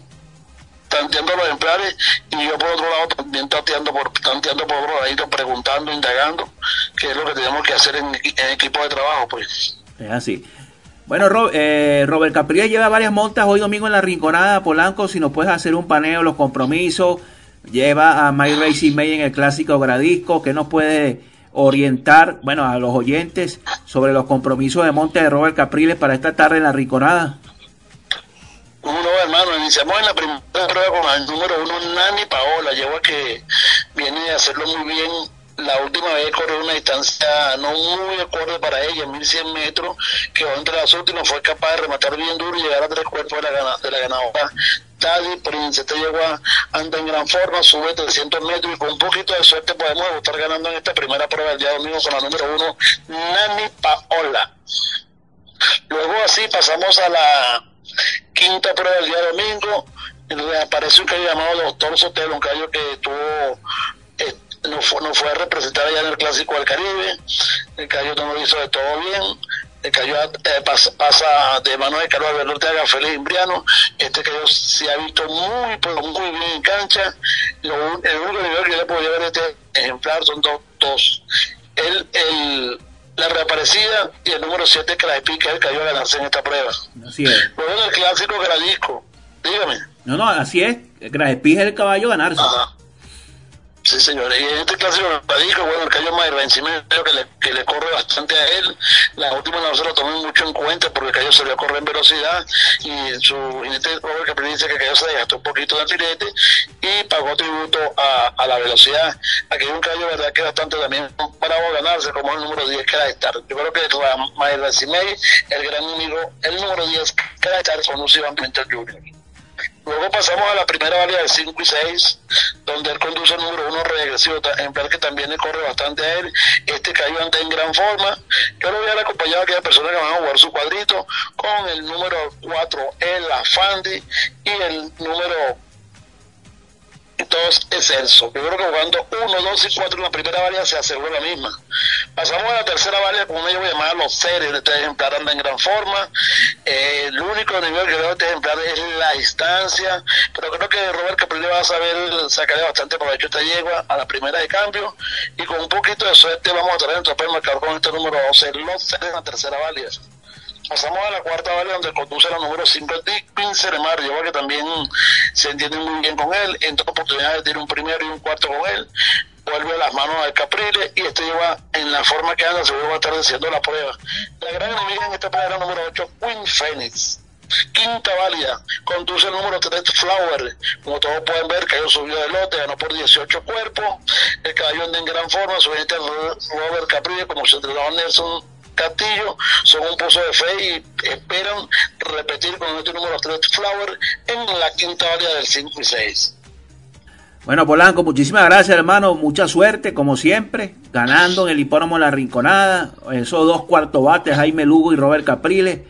S4: tanteando los ejemplares y yo por otro lado también tanteando por, tanteando por otro lado, preguntando, indagando, qué es lo que tenemos que hacer en, equipo de trabajo, pues.
S1: Es así. Bueno, eh, Robert Capriles lleva varias montas hoy domingo en la Rinconada, Polanco, si nos puedes hacer un paneo, los compromisos, lleva a My Racing May en el clásico Gradisco, que nos puede orientar, bueno, a los oyentes sobre los compromisos de monte de Robert Capriles para esta tarde en la Riconada?
S4: Uno, iniciamos en la primera prueba con el número uno, Nani Paola, lleva que viene a hacerlo muy bien la última vez corrió una distancia no muy acorde para ella, 1100 metros, que entre las últimas fue capaz de rematar bien duro y llegar a tres cuerpos de la, de la ganadora. Tadi Prince, este llegó anda en gran forma, sube 300 metros y con un poquito de suerte podemos estar ganando en esta primera prueba del día domingo con la número uno, Nani Paola. Luego así pasamos a la quinta prueba del día domingo, aparece un caballo llamado Doctor Sotelo, un caballo que tuvo no fue, no fue a representar allá en el Clásico del Caribe, el Cayo no lo hizo de todo bien, el Cayo eh, pasa, de mano de Carlos Alberto Ortega Félix Imbriano, este Cayo se ha visto muy, muy bien en cancha, lo, el único nivel que yo le podía ver este ejemplar son dos, dos. El, el, la reaparecida y el número 7 que la pica el Cayo a ganarse en esta prueba.
S1: Así es.
S4: Luego el Clásico Gradisco, dígame.
S1: No, no, así es, es el caballo a ganarse.
S4: Ajá. Sí, señor. Y en este clásico dijo, bueno, el Cayo Mayer vencimiento que le, que le corre bastante a él. La última no se lo tomé mucho en cuenta porque Cayo se le corre en velocidad y su jinete Robert Capri dice que Cayo se desgastó un poquito del tirete y pagó tributo a, a la velocidad. Aquí hay un Cayo, verdad, que bastante también para ganarse, como el número 10 que era estar. Yo creo que Mayer Vencimento, el gran amigo, el número 10 que era estar con un Iván Jr. Luego pasamos a la primera válida de 5 y 6, donde él conduce el número 1 regresivo, ejemplar que también le corre bastante a él. Este cayó anda en gran forma. Yo lo voy a acompañar a aquellas personas que van a jugar su cuadrito con el número 4, el Afandi, y el número dos excelso. Yo creo que jugando 1, 2 y 4 en la primera válida se asegura la misma. Pasamos a la tercera válida una yo voy a llamar los seres de este ejemplar anda en gran forma. Eh, el único nivel que veo de este ejemplar es la distancia, pero creo que Robert Caprile va a saber sacarle bastante provecho esta yegua a la primera de cambio y con un poquito de suerte vamos a traer el marcador con este número 12, los seres en la tercera válida. Pasamos a la cuarta vale donde conduce la número 5 Dick Pinceremar, lleva que también se entiende muy bien con él, en dos oportunidades tiene un primero y un cuarto con él, vuelve a las manos al Caprile y este lleva en la forma que anda, se va a estar diciendo la prueba. La gran enemiga en esta prueba era número 8, Queen Phoenix. Quinta válida, conduce el número 3 Flower. Como todos pueden ver, cayó subió de lote, ganó por 18 cuerpos. El caballo anda en gran forma, su gente Robert Caprile, como se entrenó Nelson Castillo son un pozo de fe y esperan repetir con este número 3 Flower en la quinta área del 5 y 6.
S1: Bueno, Polanco, muchísimas gracias, hermano. Mucha suerte, como siempre, ganando en el hipódromo La Rinconada. Esos dos cuartos bates, Jaime Lugo y Robert Capriles.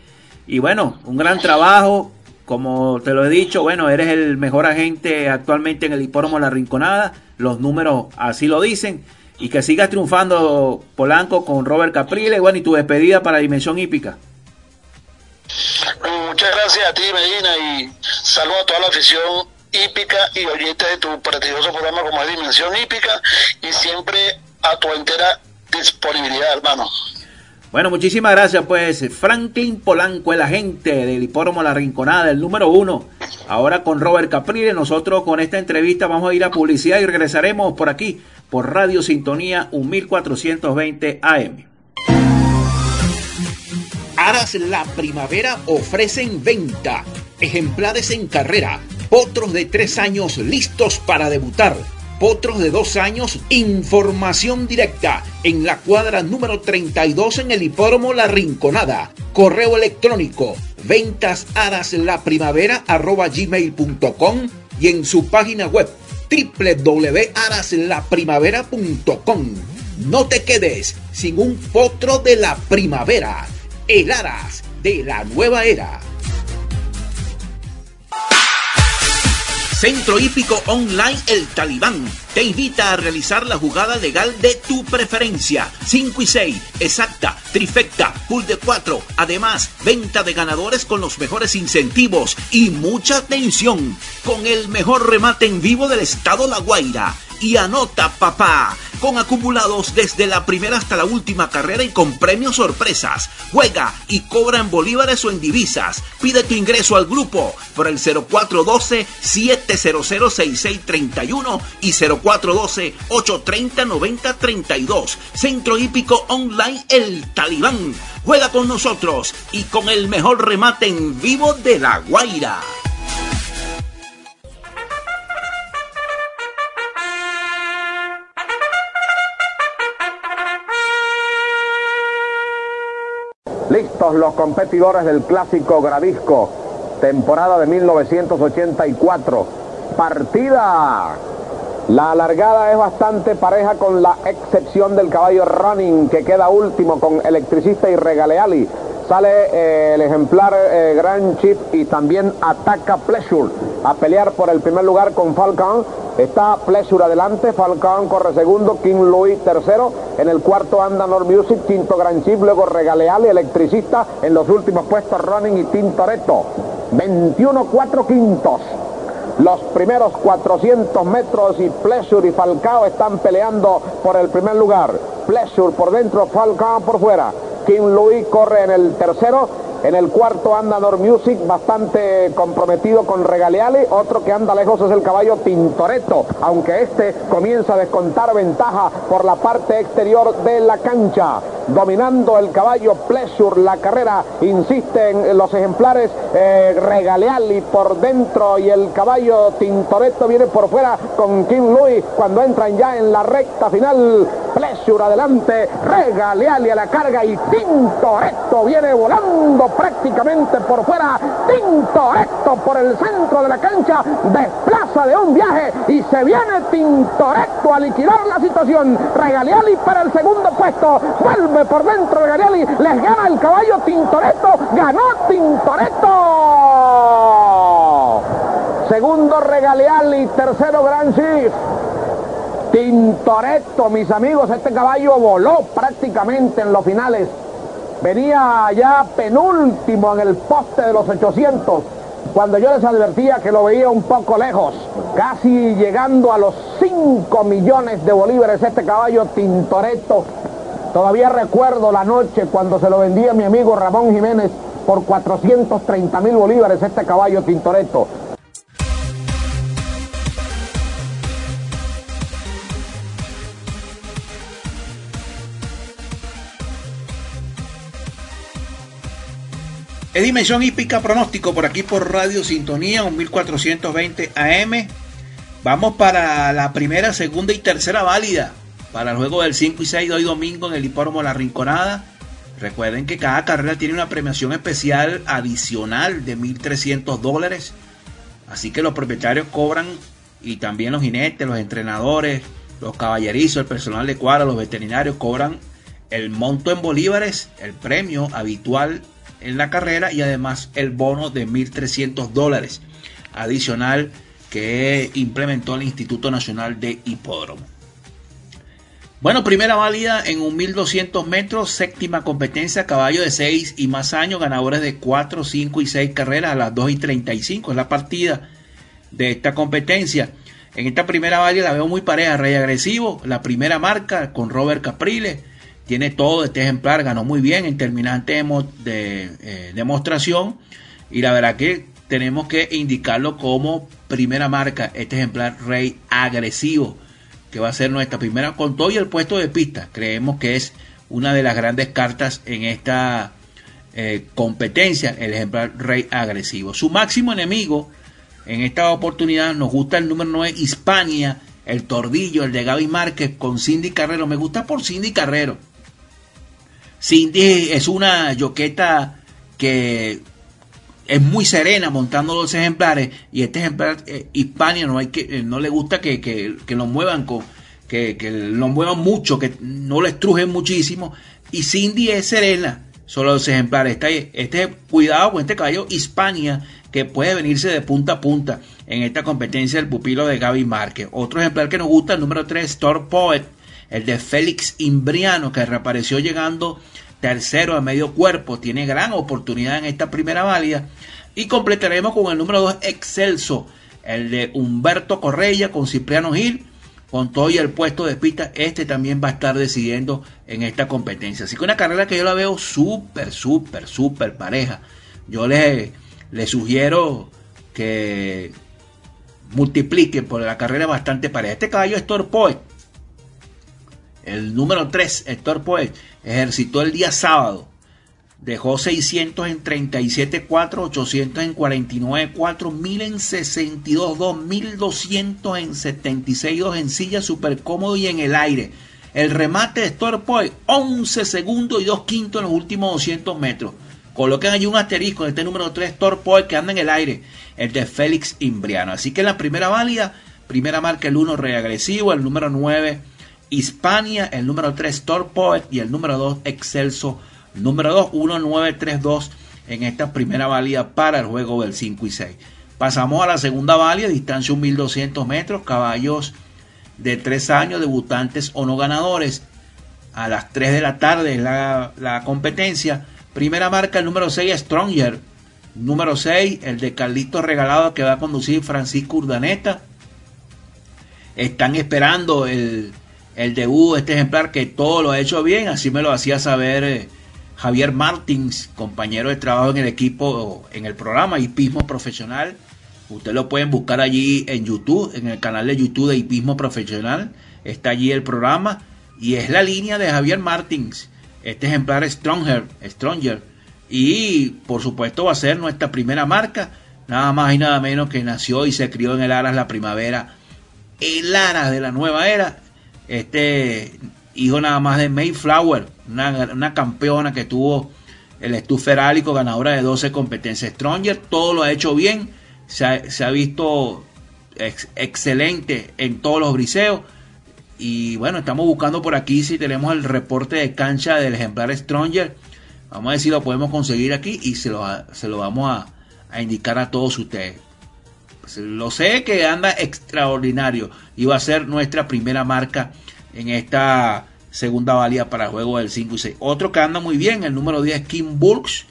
S1: Y bueno, un gran trabajo. Como te lo he dicho, bueno, eres el mejor agente actualmente en el hipódromo La Rinconada. Los números así lo dicen y que sigas triunfando Polanco con Robert Caprile. Bueno, y tu despedida para Dimensión Hípica.
S4: Muchas gracias a ti, Medina, y saludo a toda la afición hípica y oyentes de tu prestigioso programa como es Dimensión Hípica y siempre a tu entera disponibilidad, hermano.
S1: Bueno, muchísimas gracias, pues Franklin Polanco, el agente del hipódromo La Rinconada, el número uno. Ahora con Robert Caprile, nosotros con esta entrevista vamos a ir a publicidad y regresaremos por aquí por Radio Sintonía 1420 AM.
S2: Aras La Primavera ofrecen venta. Ejemplares en carrera. Potros de tres años listos para debutar. Potros de dos años, información directa en la cuadra número 32 en el hipódromo La Rinconada. Correo electrónico ventas gmail.com y en su página web www.araslaprimavera.com. No te quedes sin un potro de la primavera, el Aras de la nueva era. Centro Hípico Online El Talibán te invita a realizar la jugada legal de tu preferencia. 5 y 6, exacta, trifecta, pool de 4. Además, venta de ganadores con los mejores incentivos y mucha atención con el mejor remate en vivo del estado La Guaira. Y anota, papá con acumulados desde la primera hasta la última carrera y con premios sorpresas. Juega y cobra en bolívares o en divisas. Pide tu ingreso al grupo por el 0412-700-6631 y 0412-830-9032. Centro Hípico Online El Talibán. Juega con nosotros y con el mejor remate en vivo de La Guaira.
S3: Listos los competidores del clásico Gradisco, temporada de 1984. Partida. La alargada es bastante pareja con la excepción del caballo Running que queda último con Electricista y Regaleali. Sale eh, el ejemplar eh, Grand Chief y también ataca Pleasure a pelear por el primer lugar con Falcon. Está Pleasure adelante, Falcon corre segundo, King Louis tercero, en el cuarto anda Nord Music, quinto Grand Chief, luego Regaleali, Electricista, en los últimos puestos Running y Tintoretto. 21 4 quintos. Los primeros 400 metros y Pleasure y Falcao están peleando por el primer lugar. Pleasure por dentro, Falcao por fuera. King Louis corre en el tercero en el cuarto anda Nor Music, bastante comprometido con Regaleale. Otro que anda lejos es el caballo Tintoretto, aunque este comienza a descontar ventaja por la parte exterior de la cancha. Dominando el caballo Pleasure, la carrera insiste en los ejemplares eh, Regaleali por dentro y el caballo Tintoretto viene por fuera con King Louis cuando entran ya en la recta final. Pleasure adelante, Regaleali a la carga y Tintoretto viene volando prácticamente por fuera. Tintoretto por el centro de la cancha. Desplaza de un viaje y se viene Tintoretto a liquidar la situación. Regaliali para el segundo puesto. Por dentro Regaliali. Les gana el caballo Tintoretto. Ganó Tintoretto. Segundo Regaliali. Tercero Gran Chief. Tintoretto, mis amigos, este caballo voló prácticamente en los finales venía ya penúltimo en el poste de los 800, cuando yo les advertía que lo veía un poco lejos, casi llegando a los 5 millones de bolívares este caballo Tintoretto. Todavía recuerdo la noche cuando se lo vendía mi amigo Ramón Jiménez por 430 mil bolívares este caballo Tintoretto.
S1: Es Dimensión Hípica Pronóstico por aquí por Radio Sintonía 1420 AM. Vamos para la primera, segunda y tercera válida para el juego del 5 y 6 de hoy domingo en el hipódromo La Rinconada. Recuerden que cada carrera tiene una premiación especial adicional de 1.300 dólares. Así que los propietarios cobran y también los jinetes, los entrenadores, los caballerizos, el personal de cuadra, los veterinarios cobran el monto en bolívares, el premio habitual en la carrera y además el bono de 1.300 dólares adicional que implementó el Instituto Nacional de Hipódromo. Bueno, primera válida en un 1200 metros, séptima competencia, caballo de 6 y más años, ganadores de 4, 5 y 6 carreras a las 2 y 35. Es la partida de esta competencia. En esta primera válida la veo muy pareja, rey agresivo, la primera marca con Robert Capriles tiene todo este ejemplar, ganó muy bien en terminante de, eh, demostración y la verdad que tenemos que indicarlo como primera marca, este ejemplar rey agresivo, que va a ser nuestra primera con todo y el puesto de pista. Creemos que es una de las grandes cartas en esta eh, competencia, el ejemplar rey agresivo. Su máximo enemigo en esta oportunidad nos gusta el número 9, Hispania, el tordillo, el de Gaby Márquez con Cindy Carrero. Me gusta por Cindy Carrero Cindy es una yoqueta que es muy serena montando los ejemplares y este ejemplar eh, Hispania no hay que eh, no le gusta que, que, lo muevan con que, que, lo muevan mucho que no lo estrujen muchísimo. Y Cindy es serena solo los ejemplares. Este, este cuidado con este caballo Hispania que puede venirse de punta a punta en esta competencia del pupilo de Gaby Márquez. Otro ejemplar que nos gusta el número 3 Store Poet el de Félix Imbriano, que reapareció llegando tercero a medio cuerpo, tiene gran oportunidad en esta primera válida. Y completaremos con el número 2 Excelso, el de Humberto Correia con Cipriano Gil, con todo y el puesto de pista, este también va a estar decidiendo en esta competencia. Así que una carrera que yo la veo súper, súper, súper pareja. Yo le, le sugiero que multipliquen por la carrera bastante pareja. Este caballo es Torpoe el número 3, Héctor Poet, ejercitó el día sábado. Dejó 600 en 37.4, 800 en 49.4, 1000 en 62.2, 1200 en 76.2 en silla, súper cómodo y en el aire. El remate de Point, 11 segundos y 2 quintos en los últimos 200 metros. Coloquen allí un asterisco en este número 3 Point que anda en el aire, el de Félix Imbriano. Así que la primera válida, primera marca el 1 reagresivo, el número 9 Hispania, el número 3 Point y el número 2 Excelso, número 2 1932 en esta primera válida para el juego del 5 y 6. Pasamos a la segunda válida, distancia 1200 metros, caballos de 3 años, debutantes o no ganadores. A las 3 de la tarde la, la competencia. Primera marca, el número 6, Stronger. Número 6, el de Carlito Regalado que va a conducir Francisco Urdaneta. Están esperando el, el debut de este ejemplar que todo lo ha hecho bien, así me lo hacía saber eh, Javier Martins, compañero de trabajo en el equipo, en el programa Hipismo Profesional. Ustedes lo pueden buscar allí en YouTube, en el canal de YouTube de Hipismo Profesional. Está allí el programa y es la línea de Javier Martins. Este ejemplar Stronger, Stronger. Y por supuesto va a ser nuestra primera marca. Nada más y nada menos que nació y se crió en el Aras la primavera. El Aras de la nueva era. Este hijo nada más de Mayflower, una, campeona que tuvo el estuferálico, ganadora de 12 competencias. Stronger todo lo ha hecho bien, se ha, visto excelente en todos los briseos. Y bueno, estamos buscando por aquí si tenemos el reporte de cancha del ejemplar Stronger. Vamos a ver si lo podemos conseguir aquí y se lo, se lo vamos a, a indicar a todos ustedes. Pues, lo sé que anda extraordinario y va a ser nuestra primera marca en esta segunda valía para juego del 5 y 6. Otro que anda muy bien, el número 10, Kim Burks,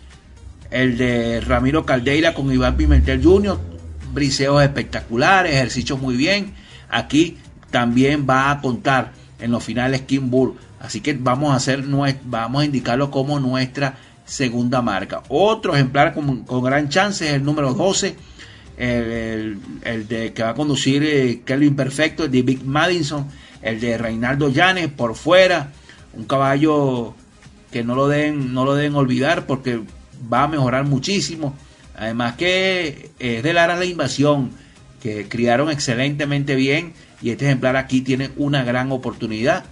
S1: el de Ramiro Caldeira con Iván Pimentel Jr., briseos espectaculares, ejercicios muy bien. Aquí también va a contar en los finales Kim Burks. Así que vamos a hacer vamos a indicarlo como nuestra segunda marca. Otro ejemplar con, gran chance es el número 12, el, de que va a conducir eh, Kelvin Perfecto, de Big Madison el de Reinaldo Llanes por fuera, un caballo que no lo den, no lo deben olvidar porque va a mejorar muchísimo. Además que es de Lara la invasión, que criaron excelentemente bien y este ejemplar aquí tiene una gran oportunidad.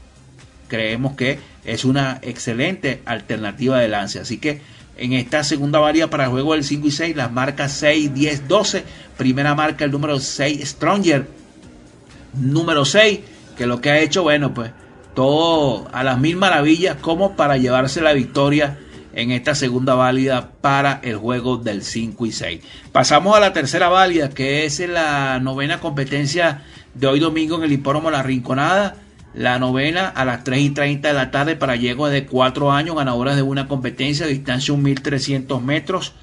S1: Creemos que es una excelente alternativa de lance. Así que en esta segunda varía para el juego del 5 y 6, las marcas 6, 10, 12. Primera marca el número 6, Stronger. Número 6, que lo que ha hecho, bueno, pues todo a las mil maravillas como para llevarse la victoria en esta segunda válida para el juego del 5 y 6. Pasamos a la tercera válida, que es la novena competencia de hoy domingo en el hipódromo La Rinconada. La novena a las 3 y 30 de la tarde para yeguas de 4 años, ganadoras de una competencia distancia 1300 metros.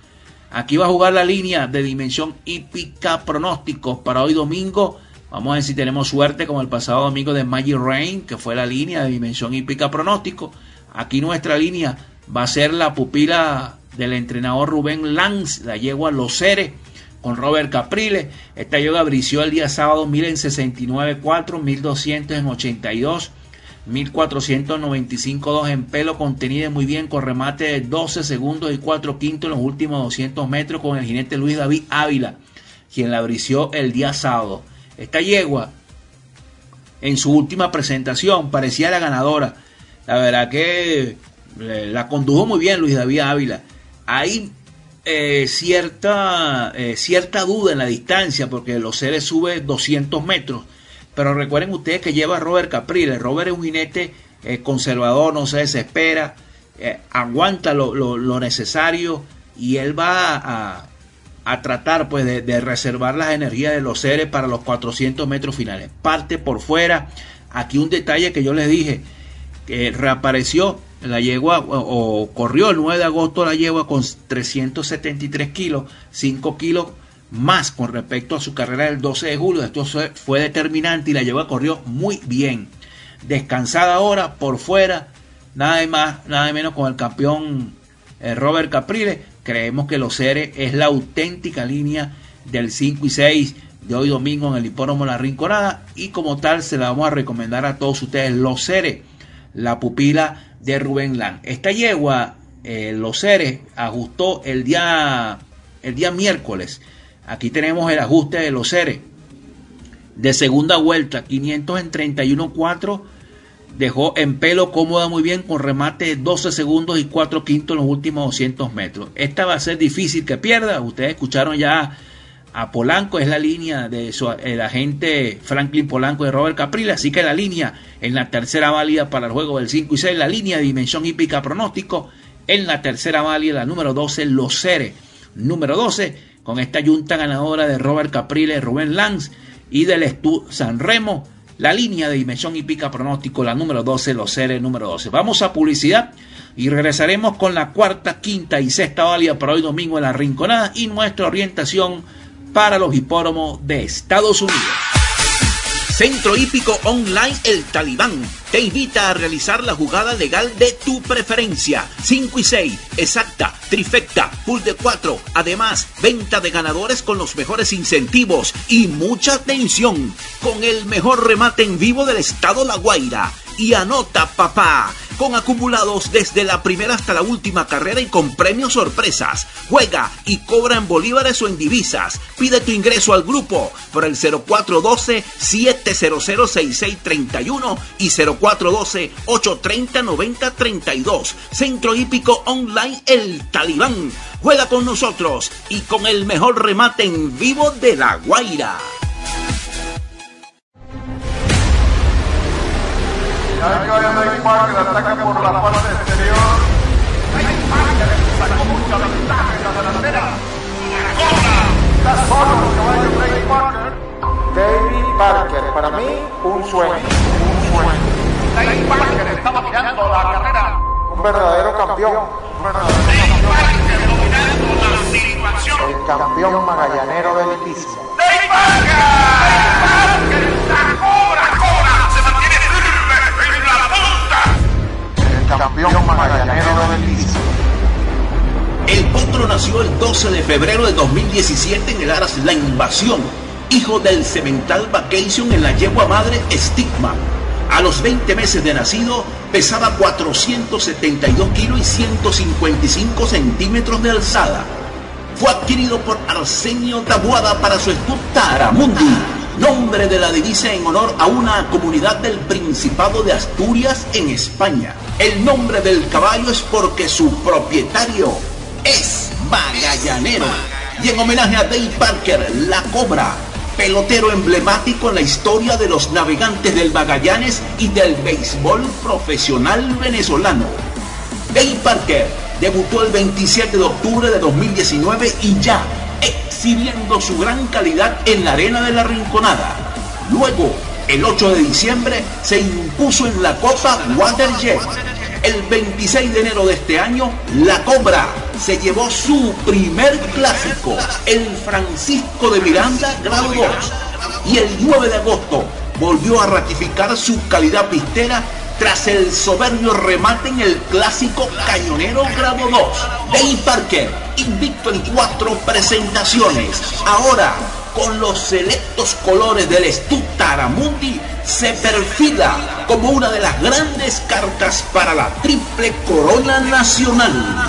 S1: Aquí va a jugar la línea de dimensión hípica pronósticos para hoy domingo Vamos a ver si tenemos suerte como el pasado domingo de Magic Rain, que fue la línea de dimensión hípica pronóstico. Aquí nuestra línea va a ser la pupila del entrenador Rubén Lanz, la yegua Los Ceres, con Robert Caprile. Esta yoga brició el día sábado 1000 en 69.4, 1200 en 82, 1495 2 en pelo, contenida muy bien con remate de 12 segundos y 4 quintos en los últimos 200 metros con el jinete Luis David Ávila, quien la brició el día sábado. Esta yegua, en su última presentación, parecía la ganadora. La verdad que eh, la condujo muy bien Luis David Ávila. Hay eh, cierta, eh, cierta duda en la distancia porque los seres sube 200 metros. Pero recuerden ustedes que lleva a Robert Capriles. Robert es un jinete conservador, no se desespera, aguanta lo, lo, necesario y él va a, a tratar pues de, reservar las energías de los seres para los 400 metros finales. Parte por fuera. Aquí un detalle que yo les dije, que reapareció la yegua o, corrió el 9 de agosto la yegua con 373 kilos, 5 kilos más con respecto a su carrera del 12 de julio. Esto fue determinante y la yegua corrió muy bien. Descansada ahora por fuera, nada más, nada menos con el campeón eh, Robert Capriles Creemos que los seres es la auténtica línea del 5 y 6 de hoy domingo en el hipódromo La Rinconada y como tal se la vamos a recomendar a todos ustedes los seres, la pupila de Rubén Lang. Esta yegua, eh, los seres, ajustó el día, el día miércoles. Aquí tenemos el ajuste de los seres. De segunda vuelta, 500 en 31.4
S5: dejó en pelo cómoda muy bien con remate 12 segundos y 4 quintos en los últimos 200 metros. Esta va a ser difícil que pierda. Ustedes escucharon ya a Polanco, es la línea de su, el agente Franklin Polanco de Robert Capril, así que la línea en la tercera válida para el juego del 5 y 6, la línea de dimensión hípica pronóstico, en la tercera válida la número 12, Los Cere, número 12, con esta junta ganadora de Robert Capriles, Rubén Lanz y del Estu San Remo, la línea de dimensión hípica pronóstico, la número 12, Los Cere, número 12. Vamos a publicidad y regresaremos con la cuarta, quinta y sexta válida para hoy domingo en la Rinconada y nuestra orientación para los hipódromos de Estados Unidos.
S1: Centro Hípico Online El Talibán te invita a realizar la jugada legal de tu preferencia. 5 y 6, exacta, trifecta, full de 4. Además, venta de ganadores con los mejores incentivos y mucha atención con el mejor remate en vivo del estado La Guaira. Y anota, papá con acumulados desde la primera hasta la última carrera y con premios sorpresas. Juega y cobra en bolívares o en divisas. Pide tu ingreso al grupo por el 0412-700-6631 y 0412-830-9032. Centro Hípico Online El Talibán. Juega con nosotros y con el mejor remate en vivo de La Guaira.
S6: Ya que vaya Dave Parker ataca por la parte exterior. Dave Parker sacó mucha ventaja en la delantera. Está solo el caballo Dave Parker.
S7: David Parker, para mí, un sueño. Un sueño.
S6: Parker estaba mirando la carrera.
S7: Un verdadero campeón.
S6: Un verdadero Dave Parker dominando la situación.
S7: El campeón magallanero del
S6: Parker. Dave Parker.
S7: Campeón magallanero del.
S1: El potro nació el 12 de febrero de 2017 en el Aras La Invasión, hijo del Cemental Vacation en la yegua madre Stigma. A los 20 meses de nacido pesaba 472 kilos y 155 centímetros de alzada. Fue adquirido por Arsenio Tabuada para su Stud Taramundi, nombre de la divisa en honor a una comunidad del Principado de Asturias en España. El nombre del caballo es porque su propietario es Magallanero. Y en homenaje a Dave Parker, La Cobra, pelotero emblemático en la historia de los navegantes del Magallanes y del béisbol profesional venezolano. Dave Parker debutó el 27 de octubre de 2019 y ya exhibiendo su gran calidad en la arena de la Rinconada. Luego, el 8 de diciembre, se impuso en la Copa Waterjet. El 26 de enero de este año, La Cobra se llevó su primer clásico, el Francisco de Miranda Grado 2. Y el 9 de agosto volvió a ratificar su calidad pistera tras el soberbio remate en el clásico Cañonero Grado 2. Dave Parker, invicto en cuatro presentaciones. Ahora, con los selectos colores del Taramundi, se perfila como una de las grandes cartas para la triple corona nacional.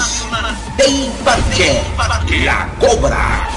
S1: Dave Parker, la cobra.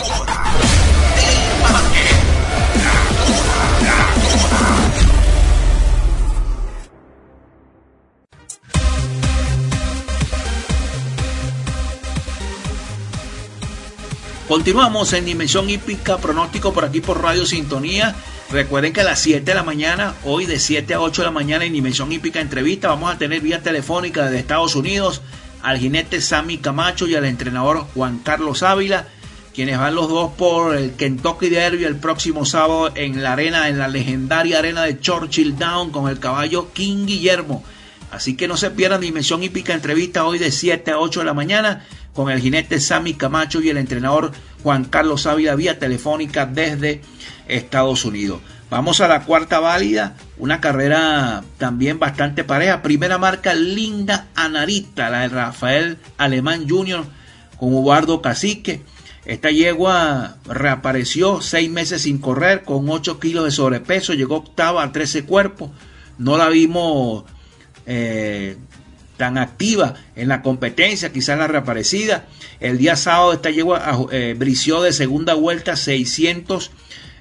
S5: Continuamos en Dimensión Hípica, pronóstico por aquí por Radio Sintonía. Recuerden que a las 7 de la mañana, hoy de 7 a 8 de la mañana en Dimensión Hípica Entrevista, vamos a tener vía telefónica desde Estados Unidos al jinete Sammy Camacho y al entrenador Juan Carlos Ávila, quienes van los dos por el Kentucky Derby el próximo sábado en la arena, en la legendaria arena de Churchill Down con el caballo King Guillermo. Así que no se pierdan Dimensión Hípica Entrevista hoy de 7 a 8 de la mañana con el jinete Sammy Camacho y el entrenador Juan Carlos Ávila vía telefónica desde Estados Unidos. Vamos a la cuarta válida, una carrera también bastante pareja. Primera marca Linda Anarita, la de Rafael Alemán Jr. con Eduardo Cacique. Esta yegua reapareció seis meses sin correr con 8 kilos de sobrepeso, llegó octava a 13 cuerpos. No la vimos eh, tan activa en la competencia, quizás la reaparecida. El día sábado esta yegua eh, brició de segunda vuelta 600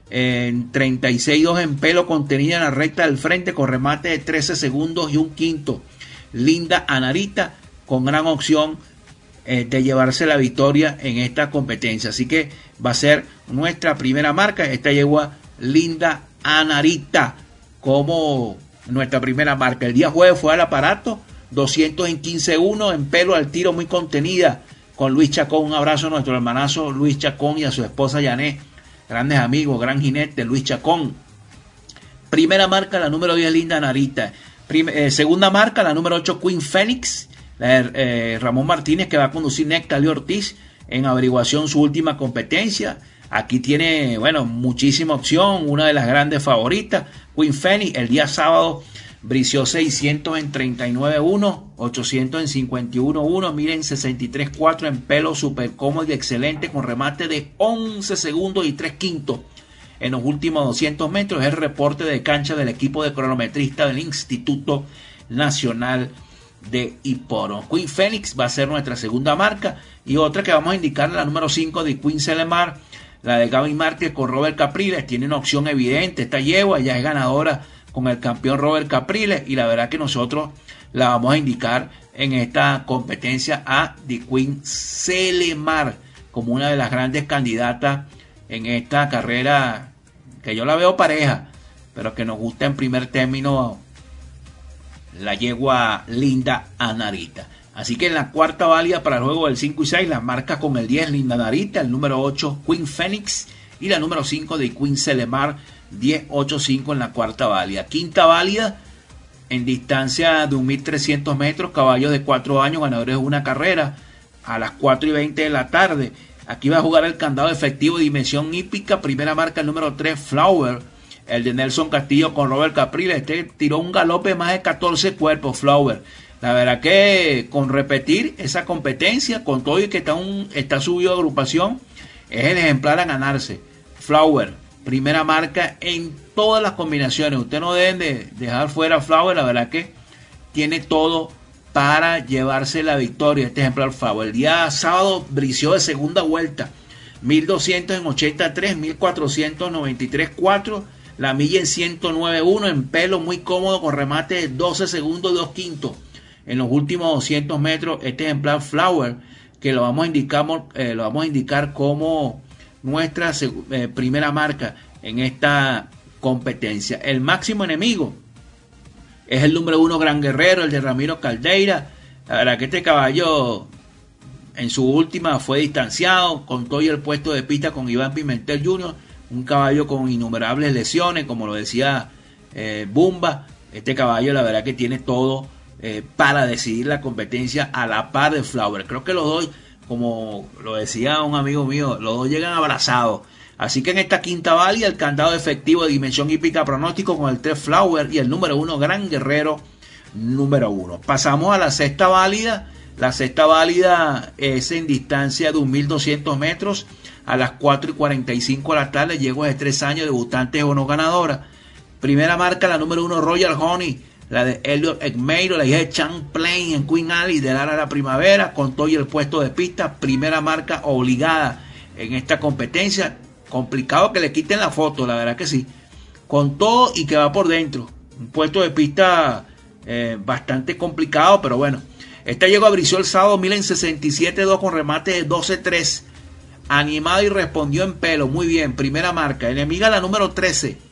S1: en 36-2 en pelo contenida en la recta del frente con remate de 13 segundos y un quinto. Linda Anarita con gran opción eh, de llevarse la victoria en esta competencia. Así que va a ser nuestra primera marca. Esta yegua Linda Anarita como nuestra primera marca. El día jueves fue al aparato 200 en 15-1 en pelo al tiro muy contenida con Luis Chacón. Un abrazo a nuestro hermanazo Luis Chacón y a su esposa Yané grandes amigos, gran jinete, Luis Chacón. Primera marca, la número 10, Linda Narita. Eh, segunda marca, la número 8, Queen Phoenix. Eh, Ramón Martínez, que va a conducir Nectalio Ortiz en averiguación su última competencia. Aquí tiene, bueno, muchísima opción, una de las grandes favoritas. Queen Phoenix, el día sábado Brició 600 en 39.1, 800 en 51.1, miren 63.4 en pelo super cómodo y excelente con remate de 11 segundos y 3 quintos. En los últimos 200 metros el reporte de cancha del equipo de cronometrista del Instituto Nacional de Hiporo. Queen Phoenix va a ser nuestra segunda marca y otra que vamos a indicar la número 5 de Queen Selemar, la de Gavin Márquez con Robert Capriles, tiene una opción evidente, esta yegua ya es ganadora con el campeón Robert Capriles y la verdad que nosotros la vamos a indicar en esta competencia a The Queen Selemar como una de las grandes candidatas en esta carrera que yo la veo pareja, pero que nos gusta en primer término la yegua linda Anarita. Así que en la cuarta válida para el juego del 5 y 6, la marca con el 10 Linda Narita, el número 8 Queen Phoenix y la número 5 de Queen Selemar 10.85 en la cuarta válida. Quinta válida en distancia de 1.300 metros, caballos de 4 años, ganadores de una carrera, a las 4 y 20 de la tarde. Aquí va a jugar el candado efectivo dimensión hípica, primera marca el número 3, Flower, el de Nelson Castillo con Robert Capriles. Este tiró un galope más de 14 cuerpos, Flower. La verdad que con repetir esa competencia, con todo y que está, un, está subido de agrupación, es el ejemplar a ganarse. Flower, primera marca en todas las combinaciones. Usted no deben de dejar fuera Flower, la verdad que tiene todo para llevarse la victoria. Este ejemplar Flower. El día sábado brició de segunda vuelta. 1200 en 83, 1493 4, la milla en 109.1 en pelo muy cómodo con remate de 12 segundos y 2 quintos. En los últimos 200 metros este ejemplar Flower que lo vamos a indicar, eh, lo vamos a indicar como nuestra eh, primera marca en esta competencia. El máximo enemigo es el número uno Gran Guerrero, el de Ramiro Caldeira. La verdad que este caballo en su última fue distanciado, con todo el puesto de pista con Iván Pimentel Jr., un caballo con innumerables lesiones, como lo decía eh, Bumba. Este caballo la verdad que tiene todo eh, para decidir la competencia a la par de Flower. Creo que los dos como lo decía un amigo mío, los dos llegan abrazados. Así que en esta quinta válida, el candado efectivo de dimensión hípica pronóstico con el 3 Flower y el número 1 Gran Guerrero número 1. Pasamos a la sexta válida. La sexta válida es en distancia de 1.200 metros a las 4 y 45 de la tarde. Llego de 3 años, debutante o no ganadora. Primera marca, la número 1 Royal Honey la de Elliot Egmeiro, la hija de Champlain en Queen Alley de la Primavera, con todo y el puesto de pista, primera marca obligada en esta competencia. Complicado que le quiten la foto, la verdad que sí. Con todo y que va por dentro. Un puesto de pista eh, bastante complicado, pero bueno. Esta llegó a Bricio el sábado 67-2 con remate de 12-3. Animado y respondió en pelo. Muy bien, primera marca. Enemiga la número 13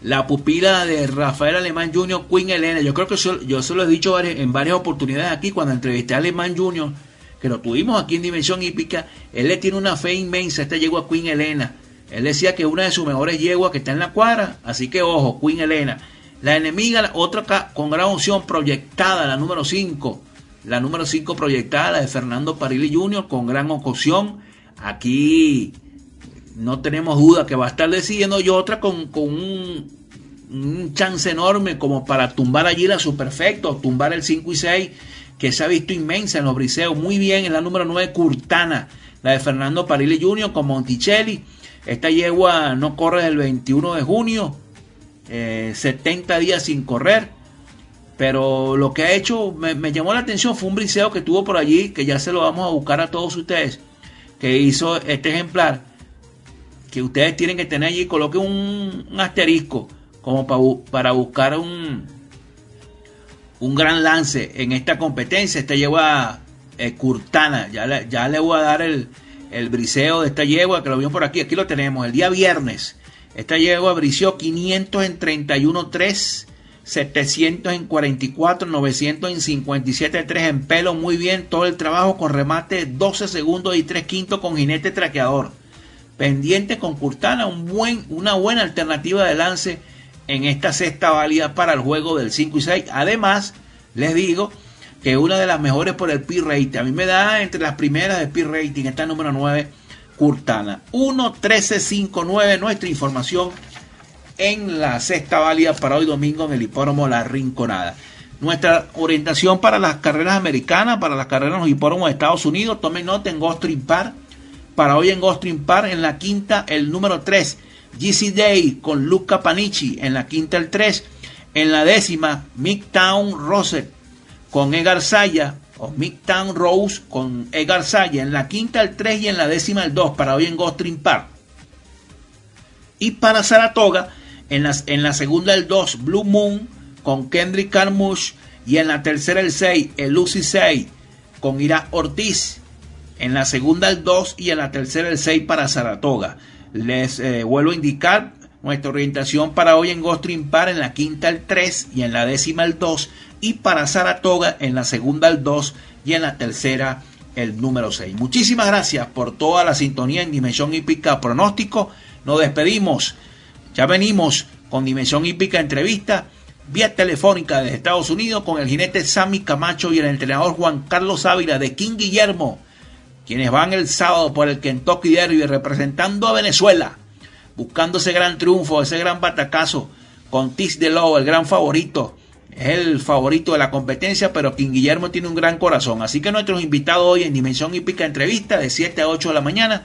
S1: la pupila de Rafael Alemán Jr., Queen Elena. Yo creo que yo se lo he dicho en varias oportunidades aquí cuando entrevisté a Alemán Jr., que lo tuvimos aquí en Dimensión Hípica. Él le tiene una fe inmensa. Esta yegua Queen Elena. Él decía que una de sus mejores yeguas que está en la cuadra. Así que ojo, Queen Elena. La enemiga, la otra con gran opción proyectada, la número 5. La número 5 proyectada, la de Fernando Parilli Jr., con gran ocasión. Aquí no tenemos duda que va a estar decidiendo y otra con, un, chance enorme como para tumbar allí la superfecto, tumbar el 5 y 6 que se ha visto inmensa en los briseos. Muy bien en la número 9 Curtana, la de Fernando Parile Jr. con Monticelli. Esta yegua no corre del 21 de junio, 70 eh, días sin correr. Pero lo que ha hecho, me, me, llamó la atención, fue un briseo que tuvo por allí, que ya se lo vamos a buscar a todos ustedes, que hizo este ejemplar que ustedes tienen que tener allí, coloquen un, asterisco como para, buscar un, un gran lance en esta competencia. Esta yegua eh, Curtana, ya le, ya le voy a dar el, el briseo de esta yegua que lo vio por aquí. Aquí lo tenemos, el día viernes. Esta yegua briseó 500 en 31.3, 700 en 44, 900 en 57 3 en pelo. Muy bien, todo el trabajo con remate 12 segundos y 3 quintos con jinete traqueador. Pendiente con Curtana, un buen, una buena alternativa de lance en esta sexta válida para el juego del 5 y 6. Además, les digo que una de las mejores por el P-Rating. A mí me da entre las primeras de P-Rating, esta número 9, Curtana. 1-13-5-9, nuestra información en la sexta válida para hoy domingo en el hipódromo La Rinconada. Nuestra orientación para las carreras americanas, para las carreras en los hipódromos de Estados Unidos, tomen nota en Gostring Park. Para hoy en Gostring Park, en la quinta, el número 3, GC Day con Luca Panici. En la quinta, el 3. En la décima, Midtown Rosette con Egar Saya, o Midtown Rose con Egar Saya. En la quinta, el 3 y en la décima, el 2. Para hoy en Gostring Park. Y para Saratoga, en la, en la segunda el 2, Blue Moon con Kendrick Carmush. Y en la tercera el 6, el Lucy 6 con Ira Ortiz. En la segunda el 2 y en la tercera el 6 para Saratoga. Les eh, vuelvo a indicar nuestra orientación para hoy en Gostring Par en la quinta el 3 y en la décima el 2 y para Saratoga en la segunda el 2 y en la tercera el número 6. Muchísimas gracias por toda la sintonía en Dimensión Hípica Pronóstico. Nos despedimos ya venimos con Dimensión Hípica Entrevista vía telefónica desde Estados Unidos con el jinete Sammy Camacho y el entrenador Juan Carlos Ávila de King Guillermo, quienes van el sábado por el Kentucky Derby representando a Venezuela, buscando ese gran triunfo, ese gran batacazo con Tis de Lowe, el gran favorito. Es el favorito de la competencia, pero King Guillermo tiene un gran corazón. Así que nuestros invitados hoy en Dimensión Hípica Entrevista de 7 a 8 de la mañana,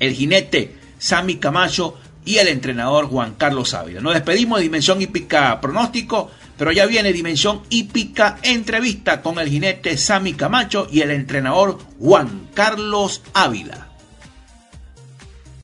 S1: el jinete Sammy Camacho y el entrenador Juan Carlos Ávila. Nos despedimos de Dimensión Hípica Pronóstico, pero ya viene Dimensión Hípica Entrevista con el jinete Sammy Camacho y el entrenador Juan Carlos Ávila.